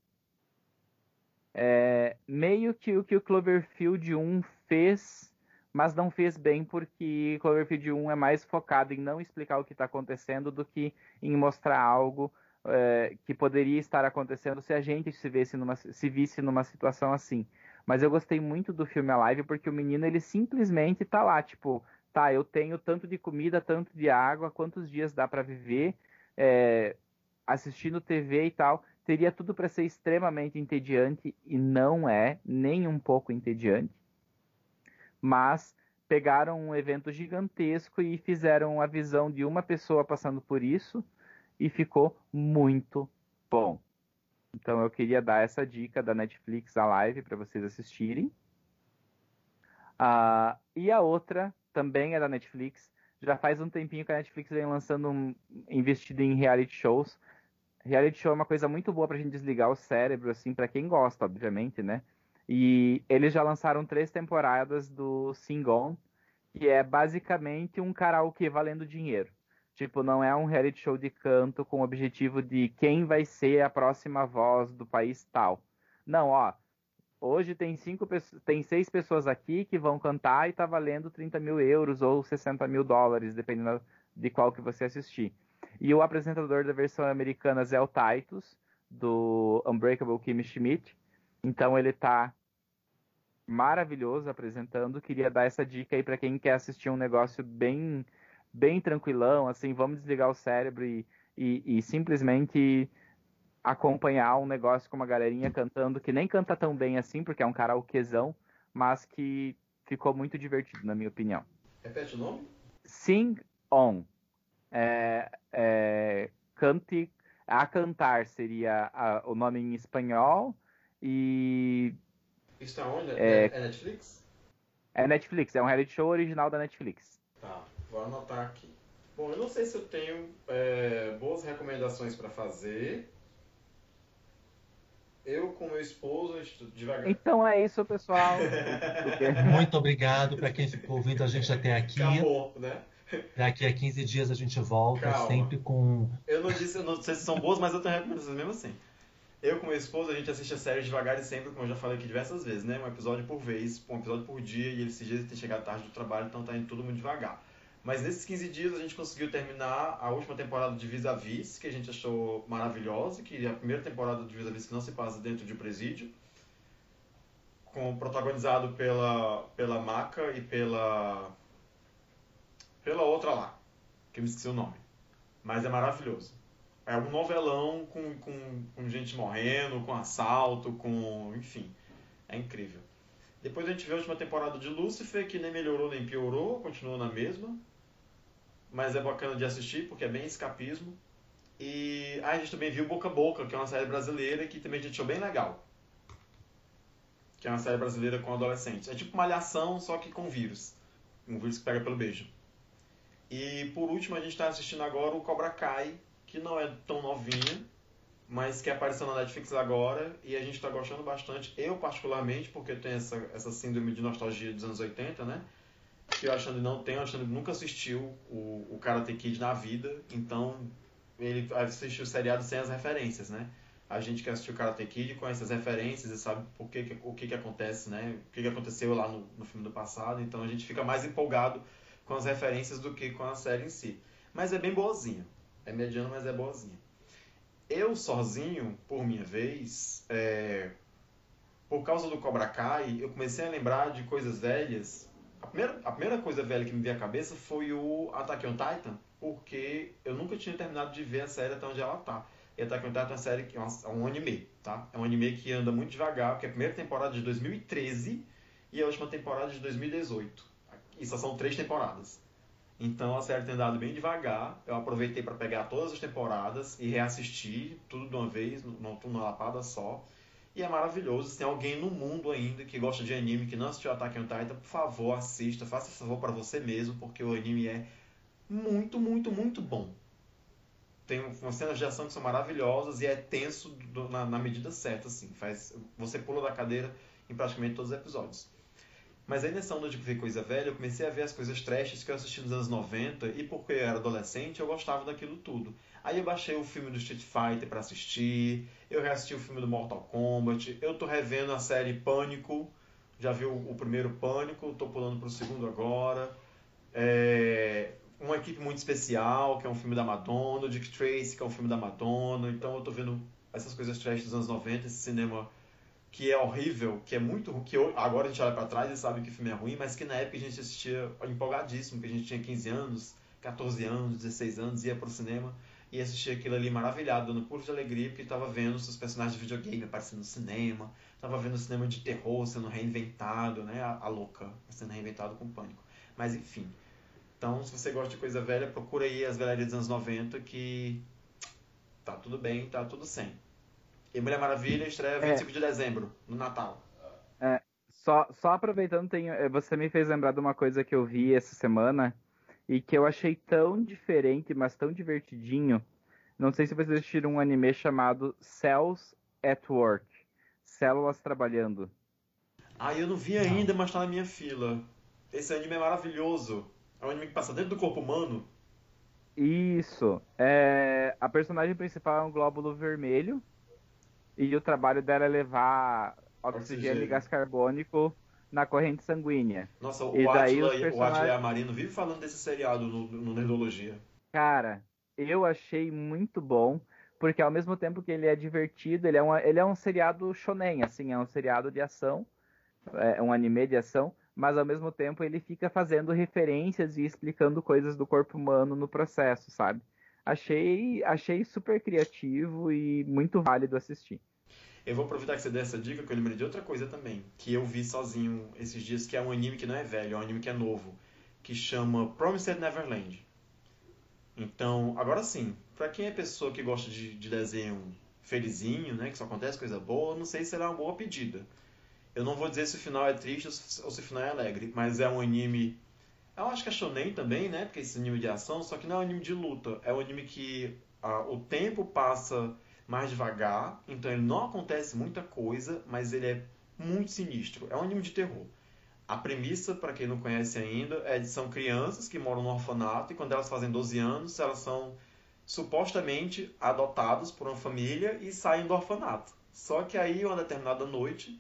É, meio que o que o Cloverfield 1 fez, mas não fez bem porque Cloverfield 1 é mais focado em não explicar o que está acontecendo do que em mostrar algo é, que poderia estar acontecendo se a gente se, visse numa, se visse numa situação assim. Mas eu gostei muito do filme Alive porque o menino ele simplesmente tá lá, tipo, tá, eu tenho tanto de comida, tanto de água, quantos dias dá para viver, é, assistindo TV e tal. Teria tudo para ser extremamente entediante e não é nem um pouco entediante. Mas pegaram um evento gigantesco e fizeram a visão de uma pessoa passando por isso e ficou muito bom. Então eu queria dar essa dica da Netflix a live para vocês assistirem. Uh, e a outra também é da Netflix. Já faz um tempinho que a Netflix vem lançando um investido em reality shows. Reality show é uma coisa muito boa pra gente desligar o cérebro, assim, para quem gosta, obviamente, né? E eles já lançaram três temporadas do Sing On, que é basicamente um karaokê valendo dinheiro. Tipo, não é um reality show de canto com o objetivo de quem vai ser a próxima voz do país tal. Não, ó, Hoje tem, cinco, tem seis pessoas aqui que vão cantar e tá valendo 30 mil euros ou 60 mil dólares, dependendo de qual que você assistir. E o apresentador da versão americana é o Titus, do Unbreakable Kimmy Schmidt. Então ele tá maravilhoso apresentando. Queria dar essa dica aí para quem quer assistir um negócio bem, bem tranquilão, assim, vamos desligar o cérebro e, e, e simplesmente acompanhar um negócio com uma galerinha cantando, que nem canta tão bem assim, porque é um karaokezão, mas que ficou muito divertido, na minha opinião. Repete o nome? Sing On. É, é, cante, a cantar seria a, o nome em espanhol e... Está onde? É, é Netflix? É Netflix, é um reality show original da Netflix. Tá, vou anotar aqui. Bom, eu não sei se eu tenho é, boas recomendações para fazer, eu com meu esposo, devagar. Então é isso, pessoal. Muito obrigado para quem ficou ouvindo a gente até aqui. Acabou, né? Daqui a 15 dias a gente volta, Calma. sempre com. Eu não disse, eu não sei se são boas, mas eu tenho recomendações mesmo assim. Eu com meu esposo, a gente assiste a série devagar e sempre, como eu já falei aqui diversas vezes, né? Um episódio por vez, um episódio por dia, e esses dias tem chegado tarde do trabalho, então tá indo todo mundo devagar. Mas nesses 15 dias a gente conseguiu terminar a última temporada de Vis-a-Vis, que a gente achou maravilhosa, que é a primeira temporada de Vis-a-Vis que não se passa dentro de um presídio, com, protagonizado pela, pela Maca e pela, pela outra lá, que eu me esqueci o nome. Mas é maravilhoso. É um novelão com, com, com gente morrendo, com assalto, com. enfim. É incrível. Depois a gente vê a última temporada de Lucifer, que nem melhorou nem piorou, continua na mesma. Mas é bacana de assistir, porque é bem escapismo. E ah, a gente também viu Boca a Boca, que é uma série brasileira que também a gente achou bem legal. Que é uma série brasileira com adolescentes. É tipo uma alhação, só que com vírus. Um vírus que pega pelo beijo. E por último, a gente está assistindo agora o Cobra Kai, que não é tão novinha, mas que apareceu na Netflix agora e a gente está gostando bastante. Eu, particularmente, porque tenho essa, essa síndrome de nostalgia dos anos 80, né? Que o Alexandre não tem, o Alexandre nunca assistiu o, o Karate Kid na vida, então ele assistiu o seriado sem as referências, né? A gente que assistiu Karate Kid conhece as referências e sabe por que, o que, que acontece, né? O que, que aconteceu lá no, no filme do passado, então a gente fica mais empolgado com as referências do que com a série em si. Mas é bem boazinha. É mediano, mas é boazinha. Eu sozinho, por minha vez, é, por causa do Cobra Kai, eu comecei a lembrar de coisas velhas. A primeira, a primeira coisa velha que me veio à cabeça foi o Attack on Titan, porque eu nunca tinha terminado de ver a série até onde ela tá. E Attack on Titan é uma série que é, um anime, tá? É um anime que anda muito devagar, porque é a primeira temporada de 2013 e a última temporada de 2018. E só são três temporadas. Então a série tem andado bem devagar. Eu aproveitei para pegar todas as temporadas e reassistir tudo de uma vez, numa lapada só. E é maravilhoso. Se tem alguém no mundo ainda que gosta de anime, que não assistiu Attack on Titan, por favor, assista. Faça esse favor para você mesmo, porque o anime é muito, muito, muito bom. Tem umas cenas de ação que são maravilhosas e é tenso do, na, na, medida certa, assim. Faz, você pula da cadeira em praticamente todos os episódios. Mas aí nessa onda de ver coisa velha, eu comecei a ver as coisas trashes que eu assisti nos anos 90 e porque eu era adolescente, eu gostava daquilo tudo. Aí eu baixei o filme do Street Fighter para assistir, eu reassisti o filme do Mortal Kombat, eu tô revendo a série Pânico, já vi o, o primeiro Pânico, tô pulando pro segundo agora. É, uma equipe muito especial, que é um filme da Madonna, o Dick Tracy, que é um filme da Madonna. Então eu tô vendo essas coisas trash dos anos 90, esse cinema que é horrível, que é muito que eu, agora a gente olha para trás e sabe que o filme é ruim, mas que na época a gente assistia empolgadíssimo, que a gente tinha 15 anos, 14 anos, 16 anos, ia pro cinema e assistia aquilo ali maravilhado, dando pulo de alegria, porque estava vendo os personagens de videogame aparecendo no cinema, estava vendo o cinema de terror sendo reinventado, né, a, a louca sendo reinventado com pânico. Mas enfim, então, se você gosta de coisa velha, procura aí as velharias dos anos 90 que tá tudo bem, tá tudo sem. E Mulher Maravilha estreia 25 é. de dezembro, no Natal. É, só, só aproveitando, tem, eh, você me fez lembrar de uma coisa que eu vi essa semana e que eu achei tão diferente, mas tão divertidinho. Não sei se vocês assistiram um anime chamado Cells at Work. Células trabalhando. Ah, eu não vi ainda, mas tá na minha fila. Esse anime é maravilhoso. É um anime que passa dentro do corpo humano? Isso. É... A personagem principal é um glóbulo vermelho. E o trabalho dela é levar oxigênio, oxigênio. e gás carbônico na corrente sanguínea. Nossa, o, e daí Atila, personagens... o Amarino vive falando desse seriado no, no Nerdologia. Cara, eu achei muito bom, porque ao mesmo tempo que ele é divertido, ele é, uma, ele é um seriado shonen, assim, é um seriado de ação, é um anime de ação, mas ao mesmo tempo ele fica fazendo referências e explicando coisas do corpo humano no processo, sabe? Achei, achei super criativo e muito válido assistir. Eu vou aproveitar que você deu essa dica, que eu lembrei de outra coisa também, que eu vi sozinho esses dias, que é um anime que não é velho, é um anime que é novo, que chama Promised Neverland. Então, agora sim, para quem é pessoa que gosta de, de desenho felizinho, né, que só acontece coisa boa, não sei se será uma boa pedida. Eu não vou dizer se o final é triste ou se o final é alegre, mas é um anime. Eu acho que é shonen também, né? Porque esse anime de ação, só que não é um anime de luta. É um anime que ah, o tempo passa mais devagar, então ele não acontece muita coisa, mas ele é muito sinistro. É um anime de terror. A premissa, para quem não conhece ainda, é de são crianças que moram no orfanato e quando elas fazem 12 anos, elas são supostamente adotadas por uma família e saem do orfanato. Só que aí, uma determinada noite,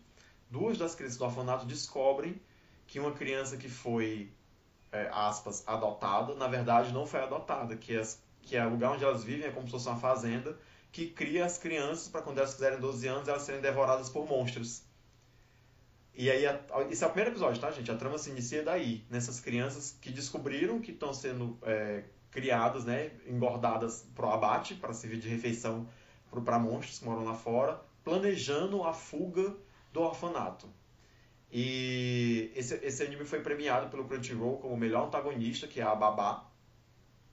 duas das crianças do orfanato descobrem que uma criança que foi, é, aspas, adotada, na verdade não foi adotada, que, as, que é o lugar onde elas vivem é como se fosse uma fazenda, que cria as crianças para quando elas fizerem 12 anos elas serem devoradas por monstros. E aí, a, esse é o primeiro episódio, tá, gente? A trama se inicia daí, nessas crianças que descobriram que estão sendo é, criadas, né, engordadas para o abate, para servir de refeição para monstros que moram lá fora, planejando a fuga do orfanato. E esse, esse anime foi premiado pelo Crunchyroll como melhor antagonista, que é a Babá,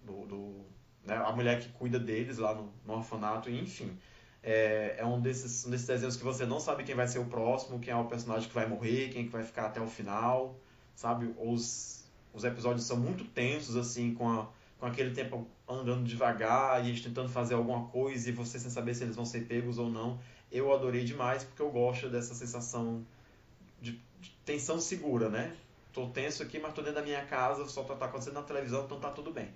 do, do né, a mulher que cuida deles lá no, no orfanato, enfim. É, é, um, desses, um desses desenhos que você não sabe quem vai ser o próximo, quem é o personagem que vai morrer, quem é que vai ficar até o final, sabe? Os, os episódios são muito tensos, assim, com, a, com aquele tempo andando devagar e eles tentando fazer alguma coisa e você sem saber se eles vão ser pegos ou não eu adorei demais porque eu gosto dessa sensação de, de tensão segura, né? Tô tenso aqui, mas tô dentro da minha casa, só tá, tá acontecendo na televisão, então tá tudo bem.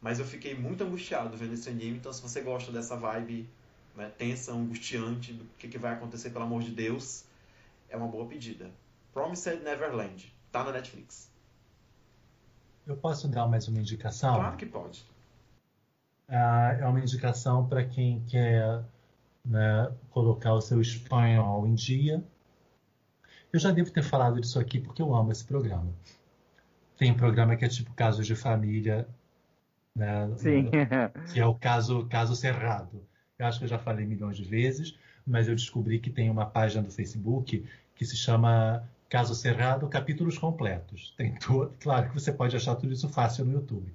Mas eu fiquei muito angustiado vendo esse anime, então se você gosta dessa vibe né, tensa, angustiante, do que, que vai acontecer, pelo amor de Deus, é uma boa pedida. Promised Neverland, tá na Netflix. Eu posso dar mais uma indicação? Claro que pode. Ah, é uma indicação para quem quer né, colocar o seu espanhol em dia. Eu já devo ter falado disso aqui porque eu amo esse programa. Tem um programa que é tipo Casos de Família, né, Sim. que é o caso, caso Cerrado. Eu acho que eu já falei milhões de vezes, mas eu descobri que tem uma página do Facebook que se chama Caso Cerrado, capítulos completos. Tem todo, claro que você pode achar tudo isso fácil no YouTube,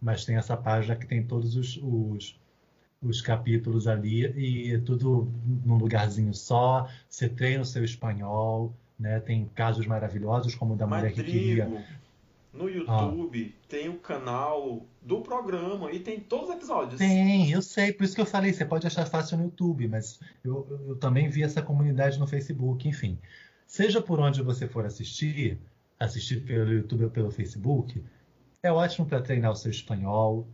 mas tem essa página que tem todos os, os, os capítulos ali e tudo num lugarzinho só. Você treina o seu espanhol, né? Tem casos maravilhosos como o da mulher que queria no YouTube ah. tem o canal do programa e tem todos os episódios. Tem, eu sei, por isso que eu falei, você pode achar fácil no YouTube, mas eu, eu também vi essa comunidade no Facebook, enfim. Seja por onde você for assistir, assistir pelo YouTube ou pelo Facebook, é ótimo para treinar o seu espanhol.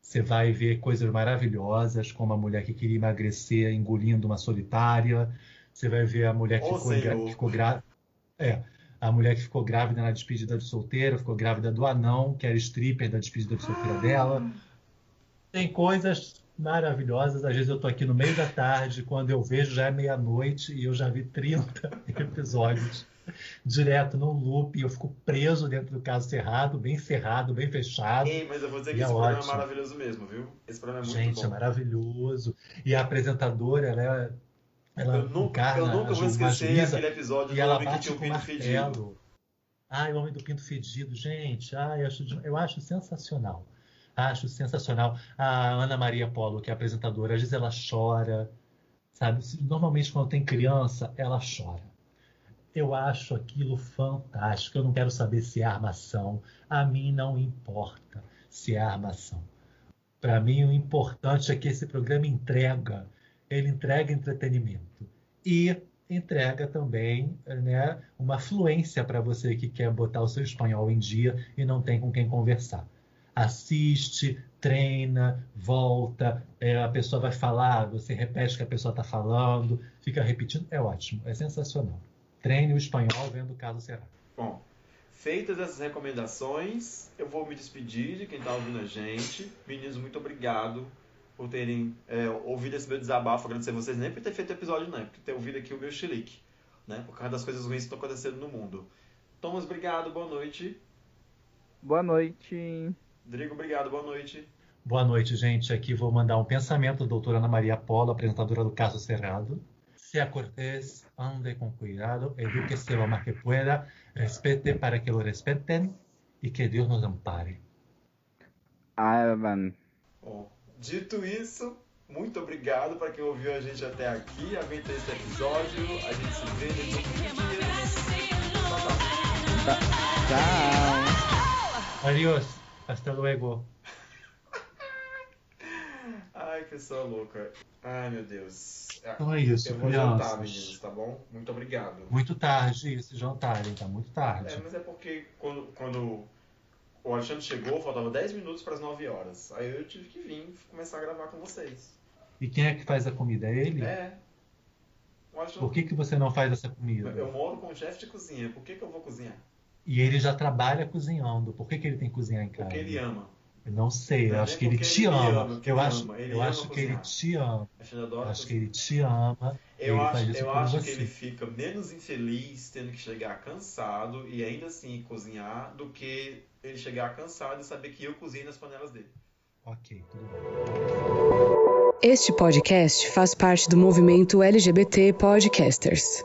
Você vai ver coisas maravilhosas, como a mulher que queria emagrecer engolindo uma solitária. Você vai ver a mulher que oh, ficou, ficou grávida. É, a mulher que ficou grávida na despedida de solteira, ficou grávida do anão, que era stripper da despedida de solteira dela. Tem coisas maravilhosas. Às vezes eu estou aqui no meio da tarde, quando eu vejo já é meia-noite e eu já vi 30 episódios direto no loop e eu fico preso dentro do caso cerrado, bem cerrado, bem fechado. Ei, mas eu vou dizer que esse é programa é maravilhoso mesmo, viu? Esse programa é muito Gente, bom. é maravilhoso. E a apresentadora, ela é ela eu nunca, eu nunca vou esquecer aquele episódio do homem que tinha o pinto fedido. Ai, o homem do pinto fedido, gente. Ai, eu acho, eu acho sensacional. Acho sensacional. A Ana Maria Polo, que é apresentadora, às vezes ela chora, sabe? Normalmente quando tem criança, ela chora. Eu acho aquilo fantástico. Eu não quero saber se é armação. A mim não importa se é armação. Para mim, o importante é que esse programa entrega ele entrega entretenimento e entrega também né, uma fluência para você que quer botar o seu espanhol em dia e não tem com quem conversar. Assiste, treina, volta, é, a pessoa vai falar, você repete o que a pessoa está falando, fica repetindo, é ótimo, é sensacional. Treine o espanhol vendo o caso será. Bom, feitas essas recomendações, eu vou me despedir de quem está ouvindo a gente. Meninos, muito obrigado por terem é, ouvido esse meu desabafo, agradecer vocês nem por ter feito episódio, não, por ter ouvido aqui o meu chilique, né? Por causa das coisas ruins que estão acontecendo no mundo. Thomas, obrigado, boa noite. Boa noite. Rodrigo, obrigado, boa noite. Boa noite, gente. Aqui vou mandar um pensamento da doutora Ana Maria Polo, apresentadora do Caso Cerrado. Sea cortés, ande com cuidado, eduque-se lo más que pueda, respete para que lo respeten y que Dios nos ampare. Ivan. Oh. Dito isso, muito obrigado para quem ouviu a gente até aqui. Aguenta esse episódio. A gente se vê daqui a dias. Tchau. Tchau. Adiós. Hasta luego. Ai, pessoa louca. Ai, meu Deus. Então é isso, Eu vou jantar, meninos, tá bom? Muito obrigado. Muito tarde esse jantar, hein? Tá muito tarde. É, mas é porque quando, quando o Alexandre chegou, faltava 10 minutos para as 9 horas. Aí eu tive que vir começar a gravar com vocês. E quem é que faz a comida? É ele? É. Alexandre... Por que, que você não faz essa comida? Eu moro com um chefe de cozinha. Por que, que eu vou cozinhar? E ele já trabalha cozinhando. Por que, que ele tem que cozinhar em casa? Porque ele ama. Eu não sei, eu é acho que ele te ama. eu acho, eu acho que ele te ama. Eu acho que ele te ama. Eu acho, eu acho que ele fica menos infeliz tendo que chegar cansado e ainda assim cozinhar do que ele chegar cansado e saber que eu cozinho nas panelas dele. Ok, tudo bem. Este podcast faz parte do movimento LGBT Podcasters.